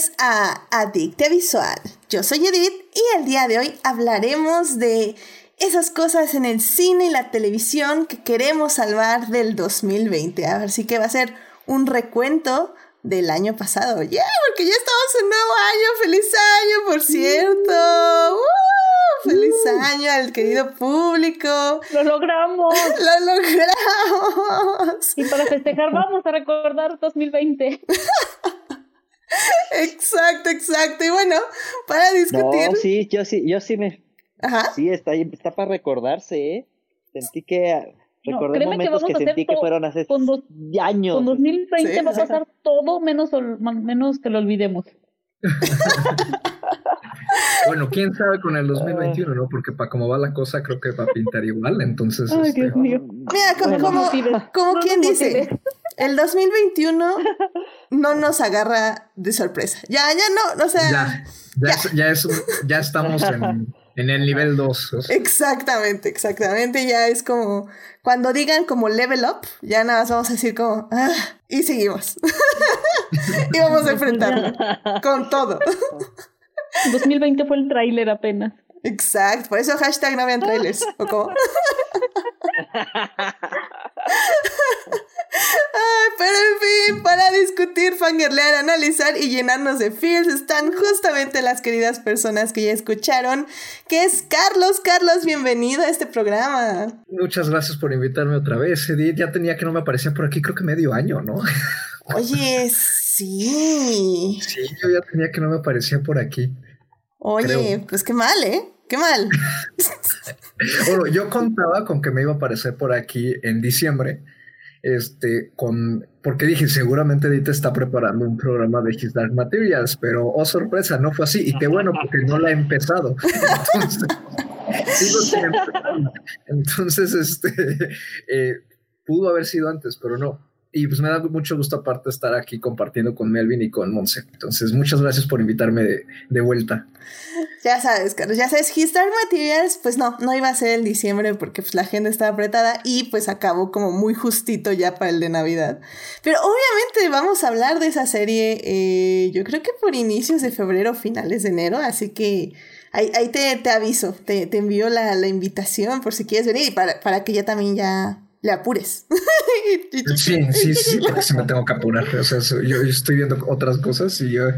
bienvenidos a Adicte Visual. Yo soy Edith y el día de hoy hablaremos de esas cosas en el cine y la televisión que queremos salvar del 2020. Así que va a ser un recuento del año pasado. ¡Yeah! Porque ya estamos en nuevo año. ¡Feliz año, por cierto! ¡Feliz año al querido público! ¡Lo logramos! ¡Lo logramos! Y para festejar vamos a recordar 2020. exacto, exacto. Y bueno, para discutir. No, sí, yo sí, yo sí me. Ajá. Sí, está, está para recordarse, ¿eh? Sentí que. Recordé créeme que momentos vamos que, a hacer sentí que fueron hace con dos- años. Con 2020 Sí. va a pasar todo menos, menos que lo olvidemos. Bueno, quién sabe con el 2021, ¿no? Porque para cómo va la cosa, creo que va a pintar igual. Entonces, Ay, este, Dios mío. Mira, como, Bueno. como, como No quien dice. El 2021 no nos agarra de sorpresa. Ya, ya no, o sea. ya, ya, es- ya, es ya estamos en, en el nivel 2. Exactamente, exactamente. Ya es como cuando digan como level up, ya nada más vamos a decir como "Ah", y seguimos. y vamos a enfrentarlo con todo. 2020 fue el tráiler apenas. Exacto, por eso hashtag no vean trailers. ¿O cómo? Ay, pero en fin, para discutir, fangirlear, analizar y llenarnos de feels están justamente las queridas personas que ya escucharon, que es Carlos. Carlos, bienvenido a este programa. Muchas gracias por invitarme otra vez, Edith. Ya tenía que no me aparecía por aquí, creo que medio año, ¿no? Oye, sí. Sí, yo ya tenía que no me aparecía por aquí. Oye, Creo. pues qué mal, ¿eh? Qué mal. Bueno, yo contaba con que me iba a aparecer por aquí en diciembre. Este, con, porque dije, seguramente Edith está preparando un programa de His Dark Materials, pero oh sorpresa, no fue así. Y qué bueno, porque no la he empezado. Entonces, sigo. Entonces, este, eh, pudo haber sido antes, pero no. Y pues me da mucho gusto aparte estar aquí compartiendo con Melvin y con Monse. Entonces, muchas gracias por invitarme de, de vuelta. Ya sabes, Carlos, ya sabes, His Dark Materials, pues no, no iba a ser en diciembre porque pues la agenda estaba apretada y pues acabó como muy justito ya para el de Navidad. Pero obviamente vamos a hablar de esa serie, eh, yo creo que por inicios de febrero, finales de enero, así que ahí, ahí te, te aviso, te, te envío la, la invitación por si quieres venir y para, para que ya también ya le apures. Sí, sí, sí, porque sí me tengo que apurar. O sea, yo, yo estoy viendo otras cosas y yo.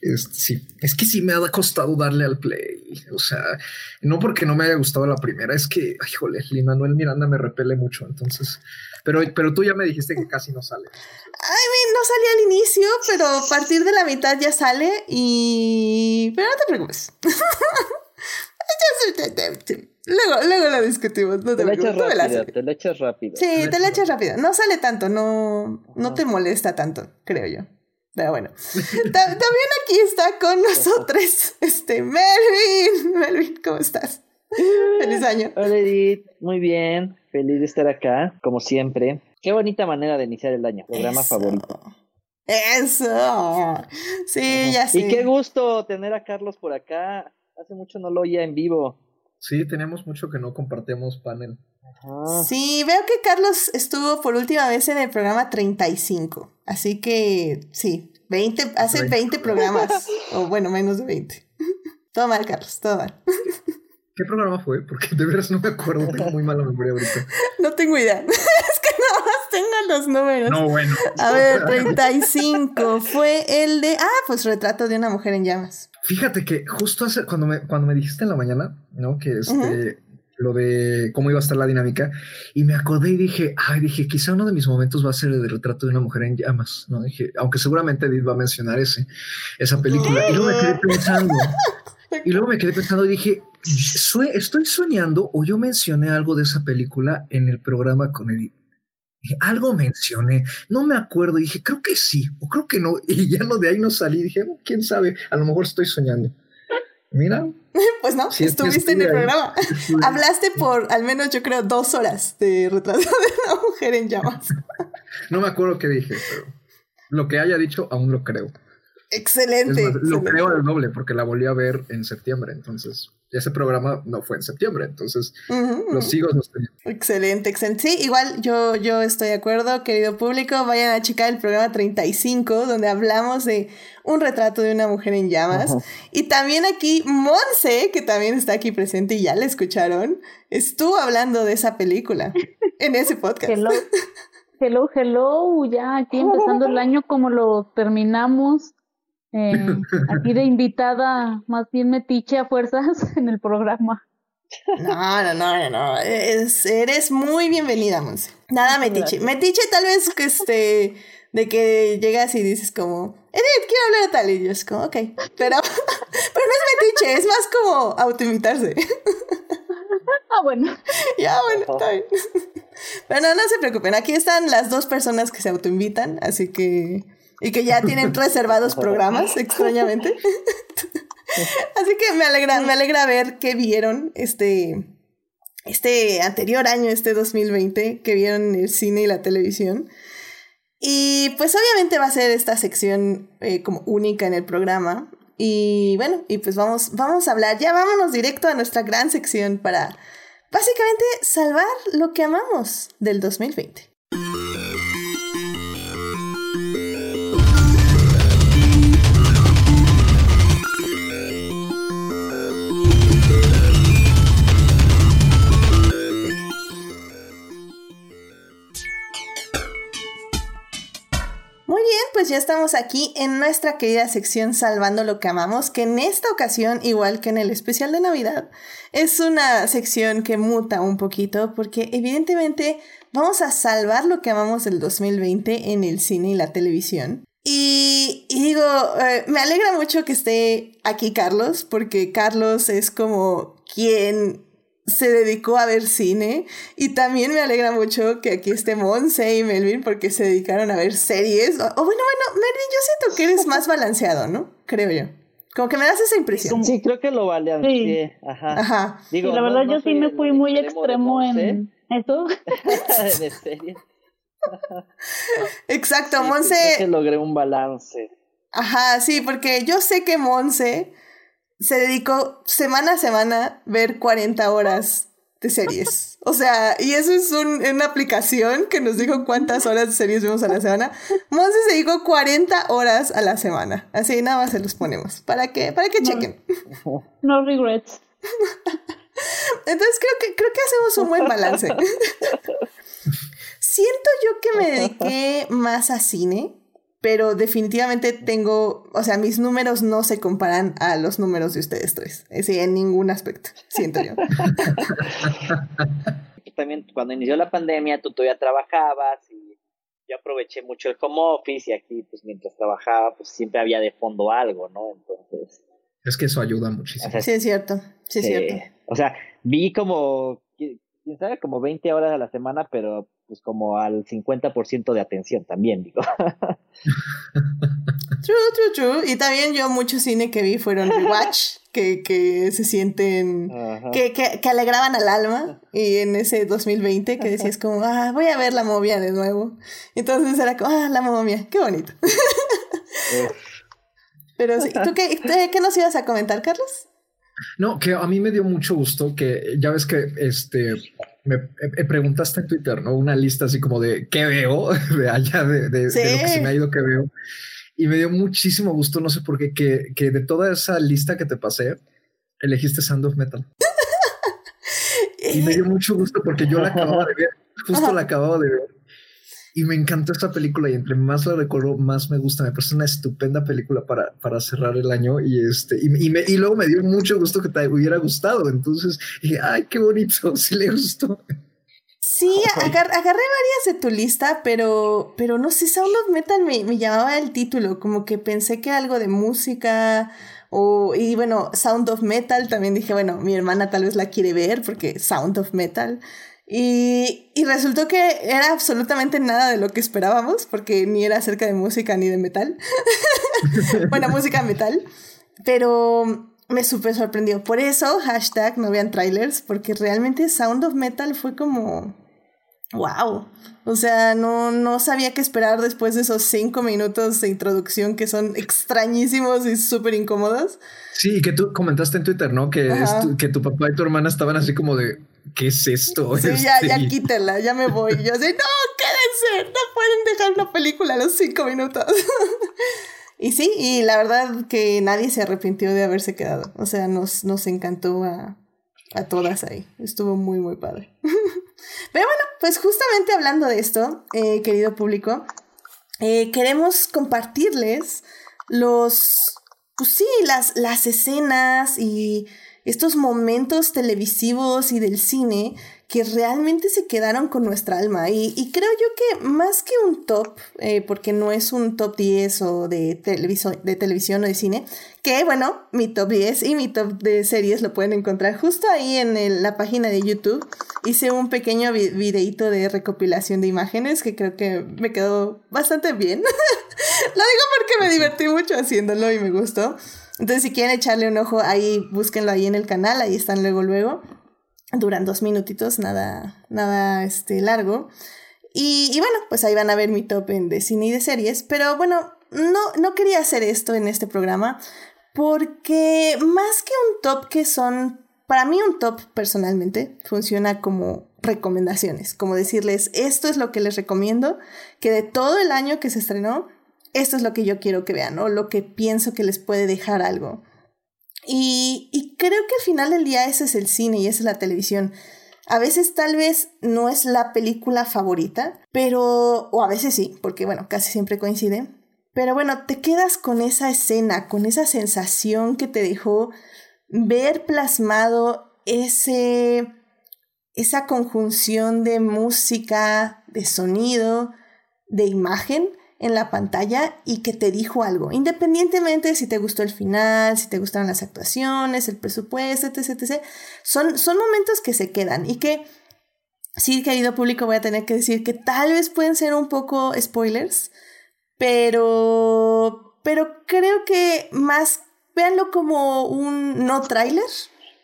es- sí, es que sí me ha costado darle al play. O sea, no porque no me haya gustado la primera, es que, ay, jole, Lin Manuel Miranda me repele mucho. Entonces, pero, pero tú ya me dijiste que casi no sale. Ay, no salía al inicio, pero a partir de la mitad ya sale y... Pero no te preocupes. Luego, luego lo discutimos, no te Te la rápido, te la echas rápido. Sí, te la echas rápido. No sale tanto, no, no te molesta tanto, creo yo. Pero bueno. Ta- También aquí está con nosotros este Melvin. Melvin, ¿cómo estás? Feliz año. Hola Edith, muy bien, feliz de estar acá, como siempre. Qué bonita manera de iniciar el año, programa Eso. favorito. Eso. Sí, ya sé. Y qué gusto tener a Carlos por acá. Hace mucho no lo oía en vivo. Sí, tenemos mucho que no compartimos panel. Ajá. Sí, veo que Carlos estuvo por última vez en el programa 35. Así que sí, 20, hace 20 programas. o bueno, menos de 20. Todo mal, Carlos, todo mal. ¿Qué programa fue? Porque de veras no me acuerdo, tengo muy mala memoria ahorita. No tengo idea. es que nada más tengo los números. No, bueno. A ver, 35 fue el de. Ah, pues retrato de una mujer en llamas. Fíjate que justo hace, cuando me, cuando me dijiste en la mañana, ¿no? Que este, lo de cómo iba a estar la dinámica, y me acordé y dije, ay, dije, quizá uno de mis momentos va a ser el de retrato de una mujer en llamas, ¿no? Dije, aunque seguramente Edith va a mencionar ese, esa película. Y luego me quedé pensando, y luego me quedé pensando y dije, "Sue- ¿estoy soñando o yo mencioné algo de esa película en el programa con Edith? Algo mencioné, no me acuerdo, dije, creo que sí, o creo que no, y ya no de ahí no salí, dije, "Oh, quién sabe, a lo mejor estoy soñando. Mira, Pues no, estuviste en el ahí. programa. Hablaste por al menos, yo creo, dos horas de retrato de una mujer en llamas. no me acuerdo qué dije, pero lo que haya dicho aún lo creo. Excelente. Lo creo el doble porque la volví a ver en septiembre. Entonces, ese programa no fue en septiembre. Entonces, Ujú, lo ujú. sigo. Excelente, excelente. Sí, igual yo, yo estoy de acuerdo, querido público. Vayan a checar el programa 35, donde hablamos de un retrato de una mujer en llamas. Y también aquí Monse, que también está aquí presente y ya la escucharon, estuvo hablando de esa película en ese podcast. Hello, hello, hello, ya aquí empezando el año como lo terminamos. Eh, aquí de invitada, más bien metiche a fuerzas en el programa. No, no, no, no, no. Es- eres muy bienvenida, Monse. Nada metiche. Metiche tal vez que este de que llegas y dices como, Edith, quiero hablar de tal y yo es como, ok. Pero, pero no es metiche, es más como autoinvitarse. Ah, bueno, ya, bueno, está bien. Pero no, no se preocupen. Aquí están las dos personas que se autoinvitan, así que. Y que ya tienen reservados programas, extrañamente. Así que me alegra, me alegra ver que vieron este, este anterior año, este 2020, que vieron el cine y la televisión. Y pues obviamente va a ser esta sección eh, como única en el programa. Y bueno, y pues vamos, vamos a hablar, ya vámonos directo a nuestra gran sección para básicamente salvar lo que amamos del 2020. Estamos aquí en nuestra querida sección Salvando lo que amamos, que en esta ocasión, igual que en el especial de Navidad, es una sección que muta un poquito porque evidentemente vamos a salvar lo que amamos del 2020 en el cine y la televisión. Y, y digo, eh, me alegra mucho que esté aquí Carlos, porque Carlos es como quien se dedicó a ver cine. Y también me alegra mucho que aquí esté Monse y Melvin, porque se dedicaron a ver series. O, o bueno, bueno, Melvin, yo siento que eres más balanceado, ¿no? Creo yo. Como que me das esa impresión. Sí, creo que lo vale. Sí. Ajá. Ajá. Digo, y la verdad no yo sí me fui muy extremo en eso. de series. Exacto, Sí, Monse. creo que logré un balance. Ajá, sí, porque yo sé que Monse se dedicó semana a semana a ver 40 horas de series. O sea, y eso es un- una aplicación que nos dijo cuántas horas de series vemos a la semana. Monse se dedicó 40 horas a la semana. Así nada más se los ponemos. Para que, para que No. chequen. No regrets. Entonces creo que, creo que hacemos un buen balance. Siento yo que me dediqué más a cine, pero definitivamente tengo, o sea, mis números no se comparan a los números de ustedes tres. Es decir, en ningún aspecto, siento yo. También cuando inició la pandemia, tú todavía trabajabas y yo aproveché mucho el home office y aquí, pues mientras trabajaba, pues siempre había de fondo algo, ¿no? Entonces, Es que eso ayuda muchísimo. o sea, Sí, es cierto, sí, es Sí. cierto. O sea, vi como, qui- quién sabe, como 20 horas a la semana, pero pues como al 50% de atención también, digo. True, true, true. Y también yo mucho cine que vi fueron rewatch, que, que se sienten... Que, que, que alegraban al alma y en ese 2020 que decías como, ah, voy a ver la momia de nuevo. Entonces era como, ah, la momia, qué bonito. Eh, Pero sí, ¿tú qué, qué- qué nos ibas a comentar, Carlos? No, que a mí me dio mucho gusto que ya ves que este me, me preguntaste en Twitter, ¿no? Una lista así como de qué veo de allá de, de- Sí. de lo que se me ha ido que veo. Y me dio muchísimo gusto, no sé por qué, que, que de toda esa lista que te pasé, elegiste Sound of Metal. Y me dio mucho gusto porque yo la acababa de ver, justo la acababa de ver. Y me encantó esta película y entre más la recuerdo, más me gusta. Me parece una estupenda película para, para cerrar el año y este y, y, me, y luego me dio mucho gusto que te hubiera gustado. Entonces dije, ay, qué bonito, sí le gustó. Sí, agar- agarré varias de tu lista, pero, pero no sé, Sound of Metal me, me llamaba el título, como que pensé que era algo de música, o, y bueno, Sound of Metal, también dije, bueno, mi hermana tal vez la quiere ver, porque Sound of Metal, y, y resultó que era absolutamente nada de lo que esperábamos, porque ni era acerca de música ni de metal, bueno, música metal, pero me súper sorprendió. Por eso, hashtag no vean trailers, porque realmente Sound of Metal fue como... Wow. O sea, no, no sabía qué esperar después de esos cinco minutos de introducción que son extrañísimos y súper incómodos. Sí, que tú comentaste en Twitter, ¿no? Que, que tu papá y tu hermana estaban así como de, ¿qué es esto? Sí, ya, ya este, quítela, ya me voy. yo así, no, quédense, no pueden dejar una película a los cinco minutos. y sí, y la verdad que nadie se arrepintió de haberse quedado. O sea, nos, nos encantó a, a todas ahí. Estuvo muy, muy padre. Pero bueno, pues justamente hablando de esto, eh, querido público, eh, queremos compartirles los, pues sí, las, las escenas y estos momentos televisivos y del cine que realmente se quedaron con nuestra alma. Y, creo yo que más que un top, eh, porque no es un top 10 o de, de televisión o de cine, que bueno, mi top 10 y mi top de series lo pueden encontrar justo ahí en la página de YouTube. Hice un pequeño videito de recopilación de imágenes que creo que me quedó bastante bien. lo digo porque me divertí mucho haciéndolo y me gustó. Entonces, si quieren echarle un ojo ahí, búsquenlo ahí en el canal, ahí están luego, luego. Duran dos minutitos, nada, nada este, largo. Y, y, bueno, pues ahí van a ver mi top en de cine y de series. Pero bueno, no, no quería hacer esto en este programa porque más que un top que son, para mí un top personalmente funciona como recomendaciones, como decirles, esto es lo que les recomiendo, que de todo el año que se estrenó, esto es lo que yo quiero que vean, o lo que pienso que les puede dejar algo. Y, y creo que al final del día ese es el cine y esa es la televisión. A veces tal vez no es la película favorita, pero, o a veces sí, porque bueno, casi siempre coincide. Pero bueno, te quedas con esa escena, con esa sensación que te dejó ver plasmado ese, esa conjunción de música, de sonido, de imagen en la pantalla y que te dijo algo, independientemente de si te gustó el final, si te gustaron las actuaciones, el presupuesto, etc, etc. Son, son momentos que se quedan y que, sí, querido público, voy a tener que decir que tal vez pueden ser un poco spoilers, pero, pero creo que más, véanlo como un no trailer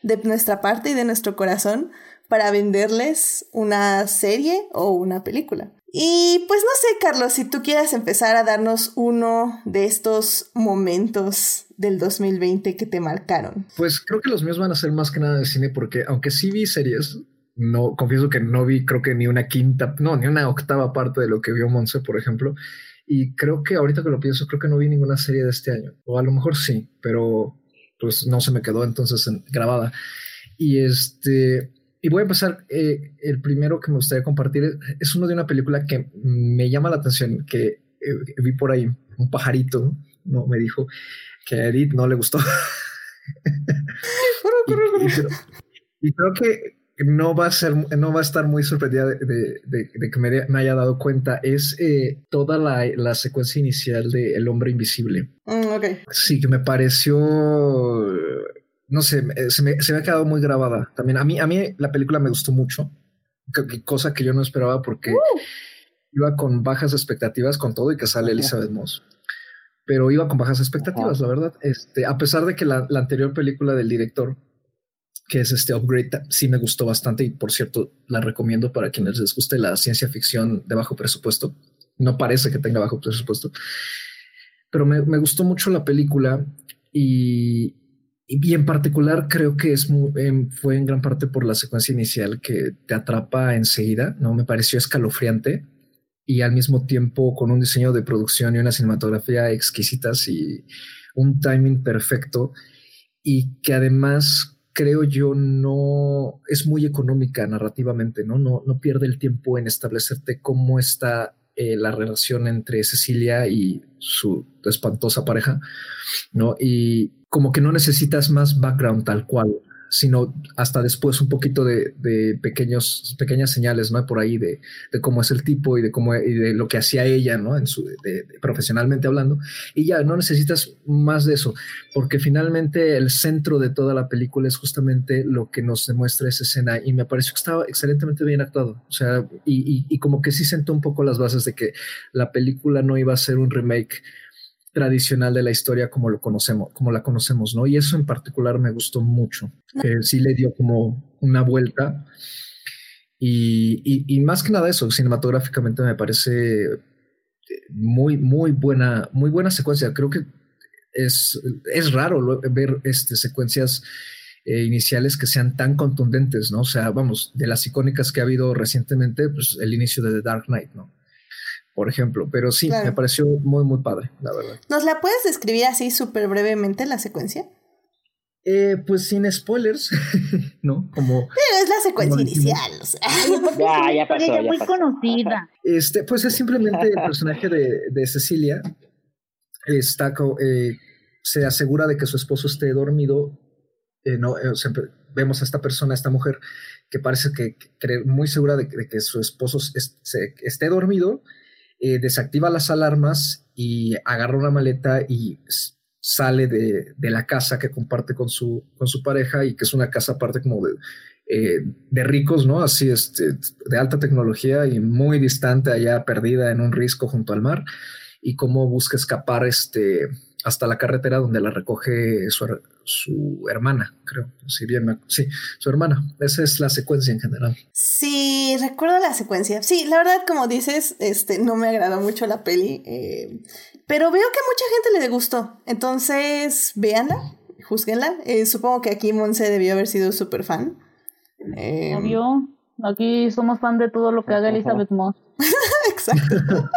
de nuestra parte y de nuestro corazón para venderles una serie o una película. Y pues no sé, Carlos, si tú quieras empezar a darnos uno de estos momentos del 2020 que te marcaron. Pues creo que los míos van a ser más que nada de cine porque aunque sí vi series, no confieso que no vi creo que ni una quinta, no, ni una octava parte de lo que vio Monse, por ejemplo. Y creo que ahorita que lo pienso, creo que no vi ninguna serie de este año. O a lo mejor sí, pero pues no se me quedó entonces grabada. Y este, y voy a empezar, eh, el primero que me gustaría compartir es, uno de una película que me llama la atención, que eh, vi por ahí, un pajarito, ¿no? Me dijo que a Edith no le gustó. y, creo que no va a ser, no va a estar muy sorprendida de, que me, haya dado cuenta. Es eh, toda la, secuencia inicial de El hombre invisible. Mm, sí, que me pareció no sé, eh, se me, se me, ha quedado muy grabada. También a mí, a mí la película me gustó mucho, cosa que yo no esperaba porque uh. iba con bajas expectativas con todo y que sale Elizabeth Moss. Pero iba con bajas expectativas, la verdad. Este, a pesar de que la, anterior película del director, que es este Upgrade, sí me gustó bastante y por cierto la recomiendo para quienes les guste la ciencia ficción de bajo presupuesto. No parece que tenga bajo presupuesto, pero me, me gustó mucho la película y, y en particular creo que es em, fue en gran parte por la secuencia inicial que te atrapa enseguida, ¿no? Me pareció escalofriante y al mismo tiempo con un diseño de producción y una cinematografía exquisitas y un timing perfecto y que además creo yo no es muy económica narrativamente, ¿no? No, no pierde el tiempo en establecerte cómo está eh, la relación entre Cecilia y su espantosa pareja, ¿no? Y como que no necesitas más background tal cual, sino hasta después un poquito de, pequeños, pequeñas señales, ¿no? Por ahí de, cómo es el tipo y de cómo y de lo que hacía ella, ¿no? En su, profesionalmente hablando. Y ya no necesitas más de eso, porque finalmente el centro de toda la película es justamente lo que nos demuestra esa escena y me pareció que estaba excelentemente bien actuado. O sea, y, y como que sí sentó un poco las bases de que la película no iba a ser un remake tradicional de la historia como lo conocemos, como la conocemos, ¿no? Y eso en particular me gustó mucho, que sí le dio como una vuelta Y, más que nada eso, cinematográficamente me parece muy, muy buena, muy buena secuencia. Creo que es, es raro ver este, secuencias eh, iniciales que sean tan contundentes, ¿no? O sea, vamos, de las icónicas que ha habido recientemente, pues el inicio de The Dark Knight, ¿no? Por ejemplo, pero sí, me pareció muy, muy padre, la verdad. ¿Nos la puedes describir así súper brevemente la secuencia? Eh, pues sin spoilers, ¿no? Como. Pero es la secuencia inicial, o sea. ya, ya pasó, ya muy conocida. Este, pues es simplemente el personaje de, de Cecilia. Está, eh, se asegura de que su esposo esté dormido eh, no, eh, vemos a esta persona, a esta mujer, que parece que, cree muy segura de, que su esposo esté dormido, eh, desactiva las alarmas y agarra una maleta y sale de, la casa que comparte con su, con su pareja y que es una casa aparte como de, de ricos, ¿no? Así, este, de alta tecnología y muy distante, allá perdida en un risco junto al mar y cómo busca escapar este, hasta la carretera donde la recoge su, su hermana, creo. Si bien sí, su hermana. Esa es la secuencia en general. Sí, recuerdo la secuencia. Sí, la verdad, como dices, este, no me agradó mucho la peli. Eh, pero veo que a mucha gente le gustó. Entonces, véanla, juzguenla. Eh, supongo que aquí Monse debió haber sido súper fan. Eh, Obvio. Aquí somos fan de todo lo que haga Elizabeth Moss. Exacto.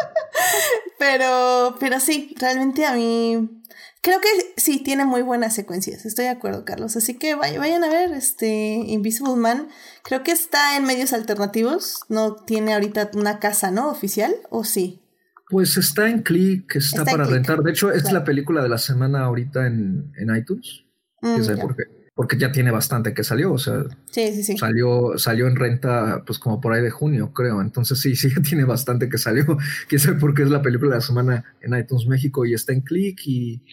Pero, pero sí, realmente a mí Creo que sí, tiene muy buenas secuencias, estoy de acuerdo, Carlos. Así que vayan a ver este Invisible Man. Creo que está en medios alternativos, no tiene ahorita una casa, ¿no? Oficial, ¿o sí? Pues está en Click, está, para rentar. De hecho, es la película de la semana ahorita en, en iTunes. Mm, por qué? Porque ya tiene bastante que salió, o sea, sí, sí, sí. Salió, salió en renta, pues como por ahí de junio, creo. Entonces sí, sí, ya tiene bastante que salió. Quién sabe por qué es la película de la semana en iTunes México y está en Click y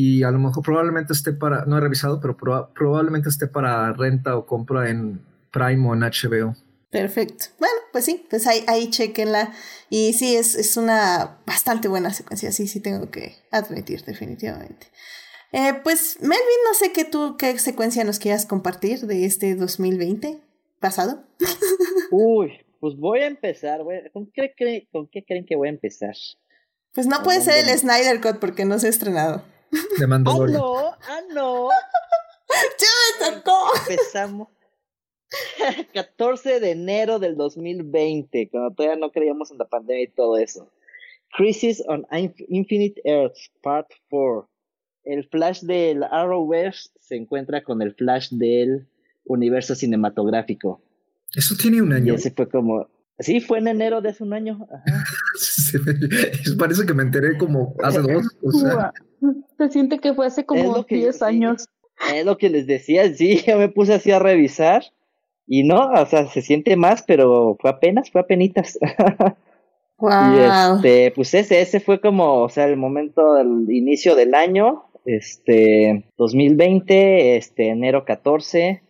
y a lo mejor probablemente esté para, no he revisado, pero probablemente esté para renta o compra en Prime o en HBO. Perfecto. Bueno, pues sí, pues ahí, ahí chequenla. Y sí, es, es una bastante buena secuencia, sí, sí tengo que admitir, definitivamente. Eh, pues Melvin, no sé qué tú, qué secuencia nos quieras compartir de este 2020 pasado. Uy, pues voy a empezar, ¿Con, qué, ¿con qué creen que voy a empezar? Pues no puede ser el Snyder Cut porque no se ha estrenado. De Mandalorian. Ah, no, ah, no. ¡Ya me tocó! Empezamos. 14 de enero del 2020, cuando todavía no creíamos en la pandemia y todo eso. Crisis on Infinite Earths, Part 4. El Flash del Arrowverse se encuentra con el Flash del universo cinematográfico. Eso tiene un año. Y ese fue como. Sí, fue en enero de hace un año. Ajá. parece que me enteré como hace dos. O sea. Se siente que fue hace como 10 años. Es lo que les decía, sí, yo me puse así a revisar y no, o sea, se siente más, pero fue apenas, fue apenitas. Wow. Y este, pues ese, ese fue como, o sea, el momento del inicio del año, este, 2020, este, enero 14,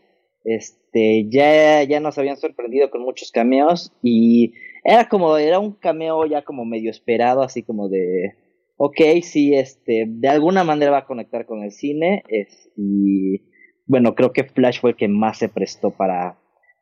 este, ya, ya nos habían sorprendido con muchos cameos y era como, era un cameo ya como medio esperado, así como de, ok, sí, este, de alguna manera va a conectar con el cine. Es, y bueno, creo que Flash fue el que más se prestó para,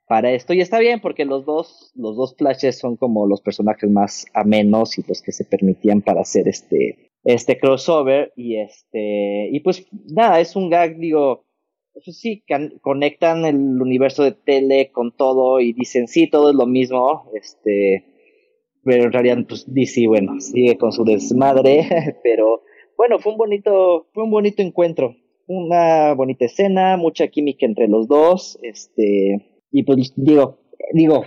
para esto. Y está bien, porque los dos, los dos Flashes son como los personajes más amenos y los que se permitían para hacer este, este crossover. Y este, y pues nada, es un gag, digo, pues sí, conectan el universo de tele con todo y dicen, sí, todo es lo mismo. Este, pero en realidad pues DC bueno sigue con su desmadre pero bueno fue un bonito fue un bonito encuentro una bonita escena mucha química entre los dos este y pues digo digo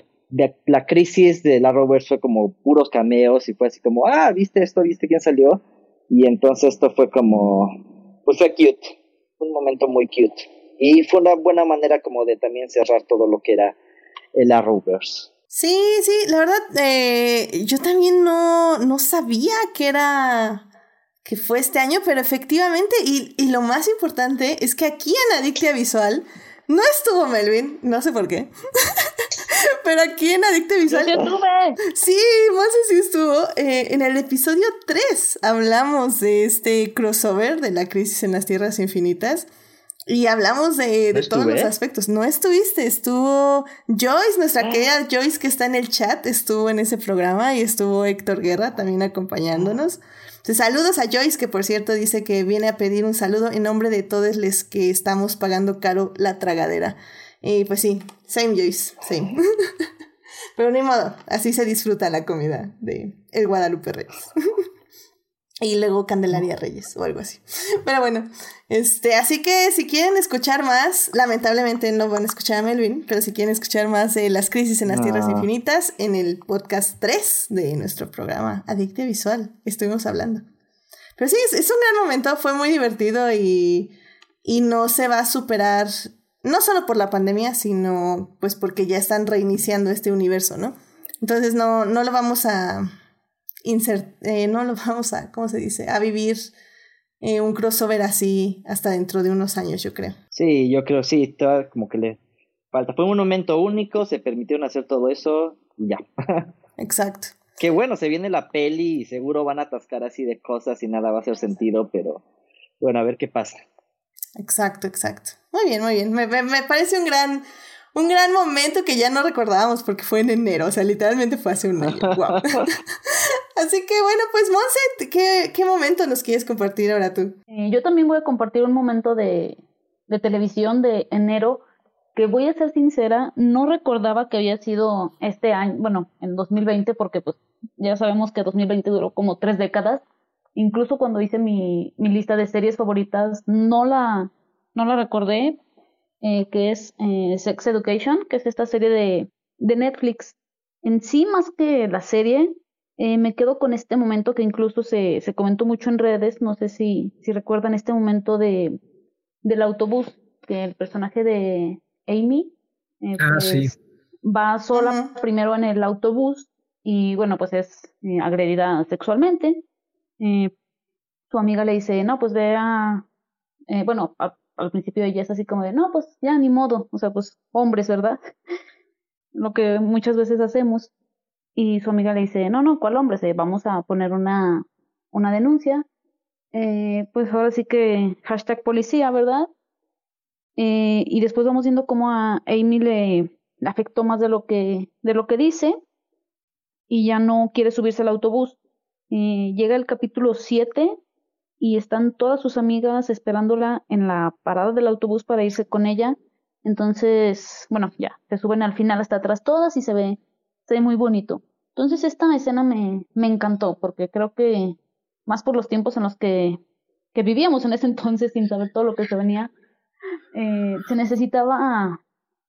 la crisis de la Roberts fue como puros cameos y fue así como ah viste esto viste quién salió y entonces esto fue como pues fue cute un momento muy cute y fue una buena manera como de también cerrar todo lo que era el Arrowverse Sí, sí, la verdad, eh, yo también no, no sabía que era, que fue este año, pero efectivamente, y, y lo más importante es que aquí en Adictia Visual no estuvo Melvin, no sé por qué. Pero aquí en Adictia Visual. Yo estuve. Sí, Monse sí estuvo. Eh, en el episodio 3 hablamos de este crossover de la crisis en las tierras infinitas. Y hablamos de, todos los aspectos. No estuviste, estuvo Joyce, nuestra ah. querida Joyce que está en el chat, estuvo en ese programa y estuvo Héctor Guerra también acompañándonos. Entonces, saludos a Joyce, que por cierto dice que viene a pedir un saludo en nombre de todos los que estamos pagando caro la tragadera. Y pues sí, same Joyce, same. Pero ni modo, así se disfruta la comida de el Guadalupe Reyes. y luego Candelaria Reyes o algo así. Pero bueno, este, así que si quieren escuchar más, lamentablemente no van a escuchar a Melvin, pero si quieren escuchar más de las crisis en las tierras infinitas, en el podcast 3 de nuestro programa Adicte Visual, estuvimos hablando. Pero sí, es, un gran momento, fue muy divertido y, y no se va a superar no solo por la pandemia, sino pues porque ya están reiniciando este universo, ¿no? Entonces no, no lo vamos a insert, eh, no lo vamos a, ¿cómo se dice? A vivir eh, un crossover así hasta dentro de unos años, yo creo. Sí, yo creo, sí, todo como que le falta. Fue un momento único, se permitieron hacer todo eso y ya. Exacto. Qué bueno, se viene la peli y seguro van a atascar así de cosas y nada va a hacer sentido, pero bueno, a ver qué pasa. Exacto, exacto. Muy bien, muy bien. Me, me, parece un gran, un gran momento que ya no recordábamos porque fue en enero, o sea, literalmente fue hace un año. Así que bueno, pues Monse, ¿qué, ¿qué, momento nos quieres compartir ahora tú? Eh, yo también voy a compartir un momento de, de televisión de enero que voy a ser sincera, no recordaba que había sido este año, bueno, en 2020, porque pues ya sabemos que 2020 duró como tres décadas Incluso cuando hice mi, mi lista de series favoritas, no la, no la recordé, eh, que es eh, Sex Education, que es esta serie de, de Netflix. En sí, más que la serie, eh, me quedo con este momento que incluso se, se comentó mucho en redes, no sé si, si recuerdan este momento de, del autobús, que el personaje de Amy ah, pues, va sola primero en el autobús y bueno, pues es agredida sexualmente eh, su amiga le dice, no, pues vea, eh, bueno, al principio ella es así como de, no, pues ya ni modo, o sea, pues hombres, ¿verdad? Lo que muchas veces hacemos. Y su amiga le dice, no, no, ¿cuál hombre? vamos a poner una, una denuncia. Eh, pues ahora sí que hashtag policía, ¿verdad? Eh, y después vamos viendo cómo a Amy le afectó más de lo que, de lo que dice y ya no quiere subirse al autobús eh, llega el capítulo 7 y están todas sus amigas esperándola en la parada del autobús para irse con ella. Entonces, bueno, ya, se suben al final hasta atrás todas y se ve, se ve muy bonito. Entonces esta escena me, me encantó porque creo que más por los tiempos en los que, que vivíamos en ese entonces sin saber todo lo que se venía, eh, se necesitaba,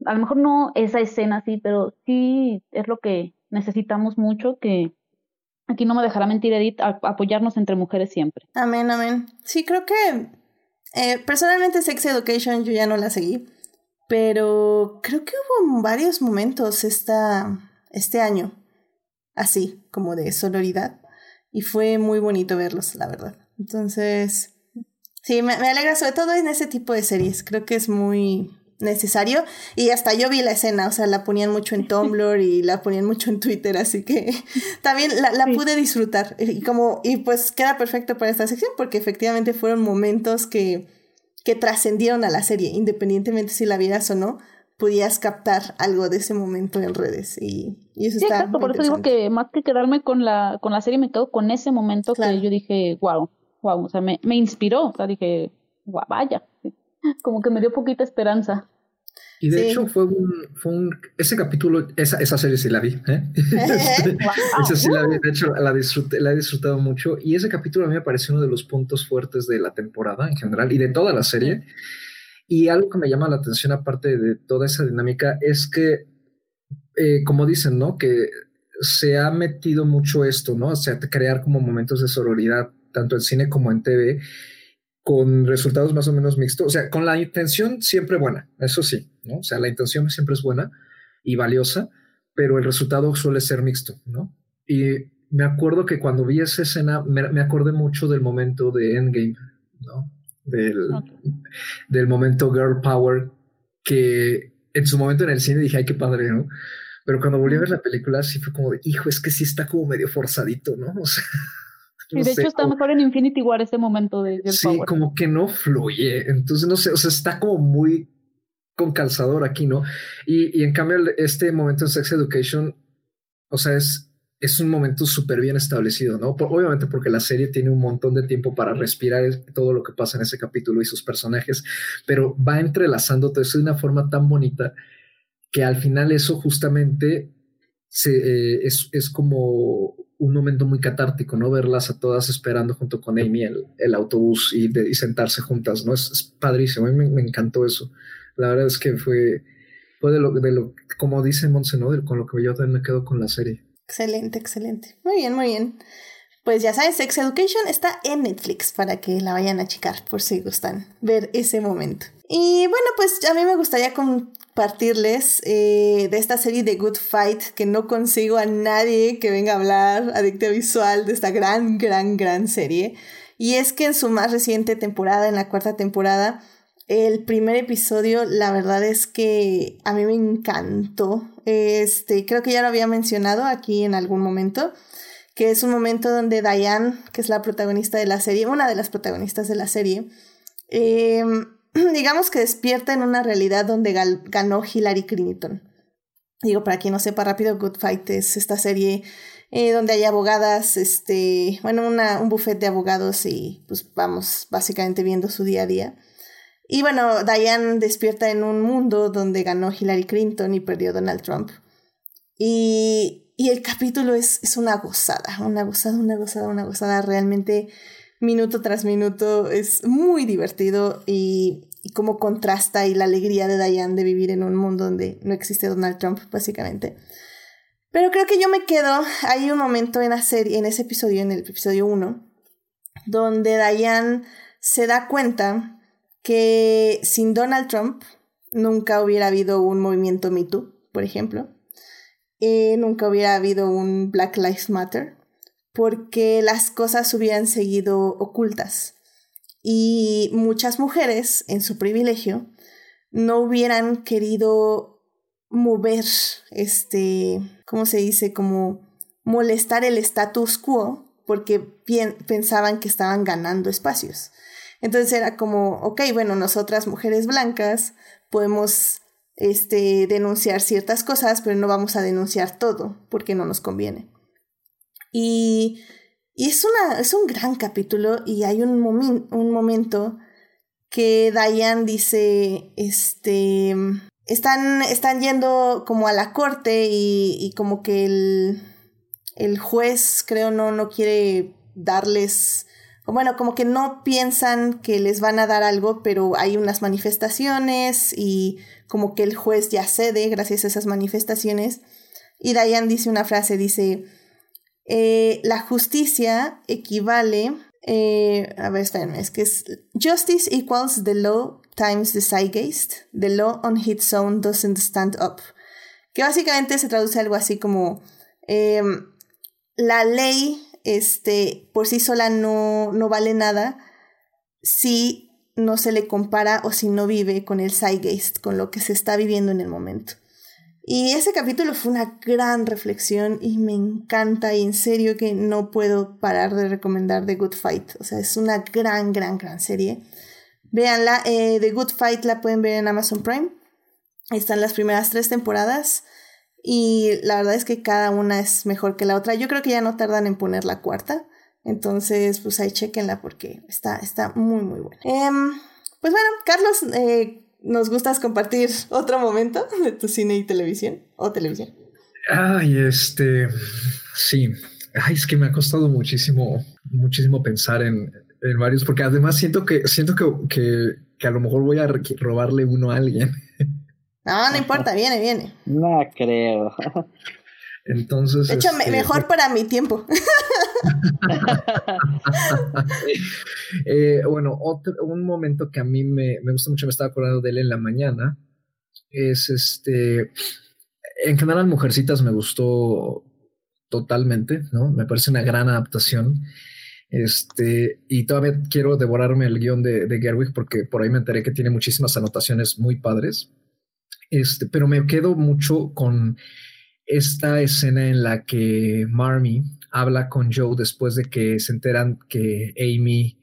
a lo mejor no esa escena sí, pero sí es lo que necesitamos mucho, que Aquí no me dejará mentir Edith, apoyarnos entre mujeres siempre. Amén, amén. Sí, creo que eh, personalmente Sex Education yo ya no la seguí, pero creo que hubo varios momentos esta, este año, así, como de sororidad, y fue muy bonito verlos, la verdad. Entonces, sí, me, me alegra sobre todo en ese tipo de series, creo que es muy, necesario. Y hasta yo vi la escena, o sea, la ponían mucho en Tumblr y la ponían mucho en Twitter, así que también la, la pude disfrutar. Y como, y pues queda perfecto para esta sección, porque efectivamente fueron momentos que, que trascendieron a la serie, independientemente si la vieras o no, podías captar algo de ese momento en redes. Y, y eso está. Exacto, por eso digo que más que quedarme con la, con la serie, me quedo con ese momento que yo dije, wow, wow, o sea, me, me inspiró, o sea, dije, wow, vaya como que me dio poquita esperanza. Y de hecho fue un, fue un, ese capítulo, esa, esa serie sí la vi, ¿eh? esa sí la vi, de hecho la, disfruté, la he disfrutado mucho y ese capítulo a mí me pareció uno de los puntos fuertes de la temporada en general y de toda la serie. Y algo que me llama la atención aparte de toda esa dinámica es que, eh, como dicen, ¿no? Que se ha metido mucho esto, ¿no? O sea, crear como momentos de sororidad, tanto en cine como en TV con resultados más o menos mixtos, o sea, con la intención siempre buena, eso sí, ¿no? O sea, la intención siempre es buena y valiosa, pero el resultado suele ser mixto, ¿no? Y me acuerdo que cuando vi esa escena, me, acordé mucho del momento de Endgame, ¿no? Del, del momento Girl Power, que en su momento en el cine dije, ay, qué padre, ¿no? Pero cuando volví a ver la película, sí fue como de, hijo, es que sí está como medio forzadito, ¿no? O sea, y de hecho está mejor en Infinity War ese momento de Sí, como que no fluye. Entonces, no sé, o sea, está como muy con calzador aquí, ¿no? Y, y en cambio, este momento en Sex Education, o sea, es, es un momento súper bien establecido, ¿no? obviamente porque la serie tiene un montón de tiempo para respirar todo lo que pasa en ese capítulo y sus personajes, pero va entrelazando todo eso de una forma tan bonita que al final eso justamente se, eh, es, es, como un momento muy catártico, ¿no? Verlas a todas esperando junto con Amy el, el autobús y, de, sentarse juntas, ¿no? Es, padrísimo, a mí me, encantó eso. La verdad es que fue, fue de lo, de lo como dice Monse, con lo que yo también me quedo con la serie. Excelente, excelente. Muy bien, muy bien. Pues ya sabes, Sex Education está en Netflix para que la vayan a checar por si gustan ver ese momento. Y bueno, pues a mí me gustaría compartirles eh, de esta serie de Good Fight que no consigo a nadie que venga a hablar adicta visual de esta gran, gran, gran serie. Y es que en su más reciente temporada, en la cuarta temporada, el primer episodio, la verdad es que a mí me encantó. Este, creo que ya lo había mencionado aquí en algún momento, que es un momento donde Diane, que es la protagonista de la serie, una de las protagonistas de la serie, em, digamos que despierta en una realidad donde ganó Hillary Clinton. Digo, para quien no sepa rápido, Good Fight es esta serie eh, donde hay abogadas, este, bueno, una, un buffet de abogados y pues vamos básicamente viendo su día a día. Y bueno, Diane despierta en un mundo donde ganó Hillary Clinton y perdió Donald Trump. Y, y el capítulo es, es una gozada, una gozada, una gozada, una gozada. Realmente, minuto tras minuto, es muy divertido y, y cómo contrasta y la alegría de Diane de vivir en un mundo donde no existe Donald Trump, básicamente. Pero creo que yo me quedo, hay un momento en en ese episodio, en el episodio 1, donde Diane se da cuenta que sin Donald Trump nunca hubiera habido un movimiento Me Too, por ejemplo. Eh, nunca hubiera habido un Black Lives Matter, porque las cosas hubieran seguido ocultas. Y muchas mujeres, en su privilegio, no hubieran querido mover, este, ¿cómo se dice? Como molestar el status quo, porque pensaban que estaban ganando espacios. Entonces era como, ok, bueno, nosotras mujeres blancas podemos este, denunciar ciertas cosas, pero no vamos a denunciar todo porque no nos conviene. Y, y es, una, es un gran capítulo y hay un, un momento que Diane dice, este, están, están yendo como a la corte y, y como que el, el juez creo no, no quiere darles bueno, como que no piensan que les van a dar algo, pero hay unas manifestaciones y como que el juez ya cede gracias a esas manifestaciones. Y Diane dice una frase, dice, eh, la justicia equivale, eh, a ver, espérenme, es que es, justice equals the law times the zeitgeist, the law on its own doesn't stand up, que básicamente se traduce algo así como, em, la ley este, por sí sola no, no vale nada si no se le compara o si no vive con el zeitgeist, con lo que se está viviendo en el momento. Y ese capítulo fue una gran reflexión y me encanta y en serio que no puedo parar de recomendar The Good Fight. O sea, es una gran, gran, gran serie. Véanla, eh, The Good Fight la pueden ver en Amazon Prime. Están las primeras tres temporadas. Y la verdad es que cada una es mejor que la otra. Yo creo que ya no tardan en poner la cuarta. Entonces, pues ahí chequenla porque está, está muy, muy buena. Em, pues bueno, Carlos, eh, ¿nos gustas compartir otro momento de tu cine y televisión? ¿O televisión? Ay, este. Sí. Ay, es que me ha costado muchísimo, muchísimo pensar en, en varios, porque además siento que, siento que, que, que a lo mejor voy a robarle uno a alguien. No, no importa, viene, viene. No creo. Entonces. De hecho, este, mejor para mi tiempo. Eh, bueno, otro, un momento que a mí me, me, gusta mucho, me estaba acordando de él en la mañana, es este. En general, Mujercitas me gustó totalmente, ¿no? Me parece una gran adaptación. Este, y todavía quiero devorarme el guion de, de Gerwig porque por ahí me enteré que tiene muchísimas anotaciones muy padres. Este, pero me quedo mucho con esta escena en la que Marmy habla con Joe después de que se enteran que Amy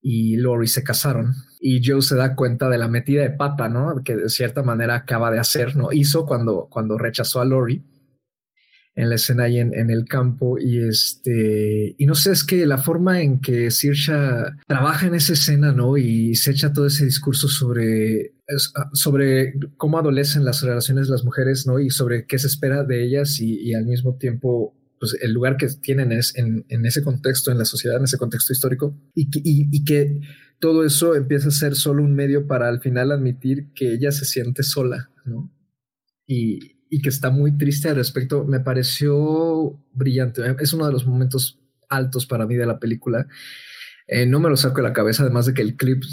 y Lori se casaron y Joe se da cuenta de la metida de pata, ¿no? Que de cierta manera acaba de hacer, ¿no? Hizo cuando, cuando rechazó a Lori en la escena y en, el campo y este y no sé es que la forma en que Sirsha trabaja en esa escena no y se echa todo ese discurso sobre ah, sobre cómo adolecen las relaciones de las mujeres no y sobre qué se espera de ellas y, al mismo tiempo pues el lugar que tienen es en, ese contexto en la sociedad en ese contexto histórico y, y que todo eso empieza a ser solo un medio para al final admitir que ella se siente sola no y, y que está muy triste al respecto, me pareció brillante. Es uno de los momentos altos para mí de la película. Eh, no me lo saco de la cabeza, además de que el clip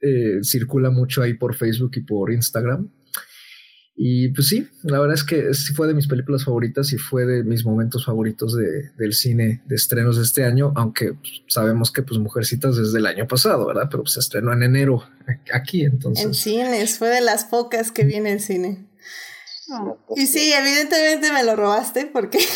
eh, circula mucho ahí por Facebook y por Instagram. Y pues sí, la verdad es que sí fue de mis películas favoritas y fue de mis momentos favoritos de, del cine de estrenos de este año, aunque pues, sabemos que pues Mujercitas desde el año pasado, ¿verdad? Pero se estrenó en enero aquí, entonces. En cines, fue de las pocas que viene el cine. Y sí, evidentemente me lo robaste porque...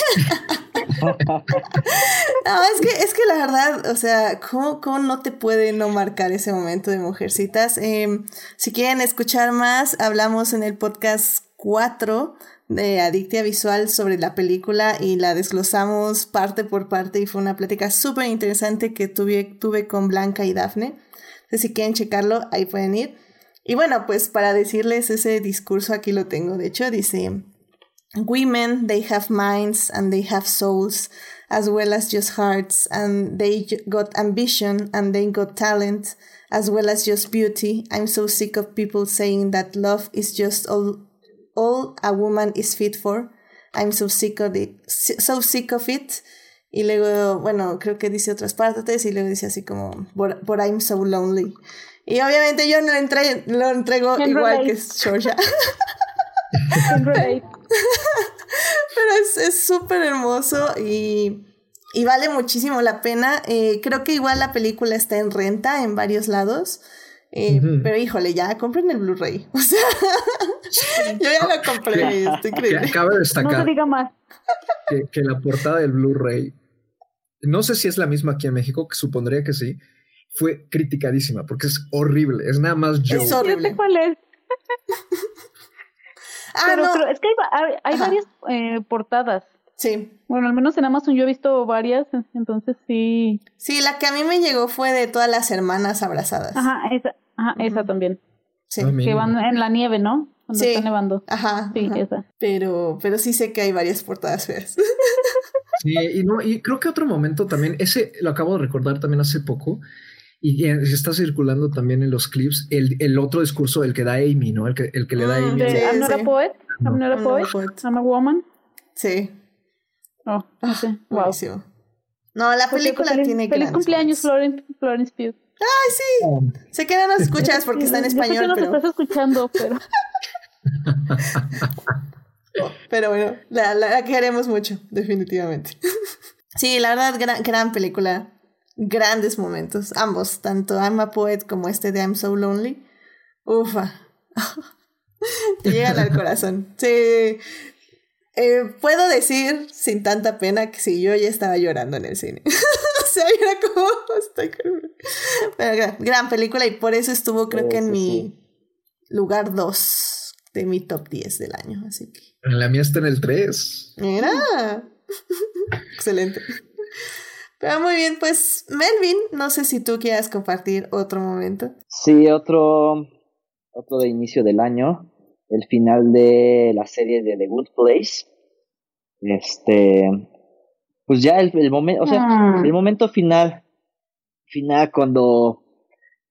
no, es que, es que la verdad, o sea, ¿cómo, ¿cómo, no te puede no marcar ese momento de Mujercitas? Em, si quieren escuchar más, hablamos en el podcast 4 de Adictia Visual sobre la película y la desglosamos parte por parte y fue una plática súper interesante que tuve, tuve con Blanca y Dafne. Entonces, si quieren checarlo, ahí pueden ir. Y bueno, pues para decirles ese discurso aquí lo tengo. De hecho, dice, Women, they have minds and they have souls, as well as just hearts, and they got ambition and they got talent, as well as just beauty. I'm so sick of people saying that love is just all, all a woman is fit for. I'm so sick of it, so sick of it. Y luego, bueno, creo que dice otras partes y luego dice así como, but, but I'm so lonely. Y obviamente yo no entre, lo entrego igual que Georgia. Pero es súper hermoso y, y, vale muchísimo la pena. Eh, creo que igual la película está en renta en varios lados. Eh, pero híjole, ya compren el Blu-ray. O sea, yo ya lo compré, estoy increíble. Cabe destacar no diga más. Que, que la portada del Blu-ray, no sé si es la misma aquí en México, que supondría que sí, fue criticadísima porque es horrible. Es nada más yo. Es horrible. cuál es. ah, pero, no. pero, es que hay, hay, varias eh, portadas. Sí. Bueno, al menos en Amazon yo he visto varias, entonces sí. Sí, la que a mí me llegó fue de todas las hermanas abrazadas. Ajá, esa, ajá, esa también. Sí. Ah, que van en la nieve, ¿no? Cuando sí. está nevando. Ajá. Sí, esa. Pero, pero sí sé que hay varias portadas feas. Sí, y, no, y creo que otro momento también, ese lo acabo de recordar también hace poco, y, está circulando también en los clips el, el, otro discurso, el que da Amy, ¿no? El que, el que le da mm, Amy. I'm not a poet. I'm not a poet. I'm a woman. Sí. Oh, no Wow. No, la película tiene que Feliz cumpleaños, Florence, Florence Pugh. Ay, sí. Oh. Sé que no nos escuchas porque está en español. Yo sé que nos estás escuchando, pero. pero bueno, la, la, queremos mucho, definitivamente. sí, la verdad, gran, gran película grandes momentos, ambos, tanto I'm a Poet como este de I'm So Lonely. Ufa. Te llegan al corazón. Sí. Eh, puedo decir sin tanta pena que sí, yo ya estaba llorando en el cine. o sea, era como. Estoy Pero, gran, película y por eso estuvo, creo que en mi lugar 2 de mi top 10 del año. Así que. La mía está en el 3. Mira. Excelente. Pero muy bien, pues Melvin, no sé si tú quieras compartir otro momento. Sí, otro, otro de inicio del año, el final de la serie de The Good Place. Este, pues ya el, el momento, o sea, ah. el momento final, final cuando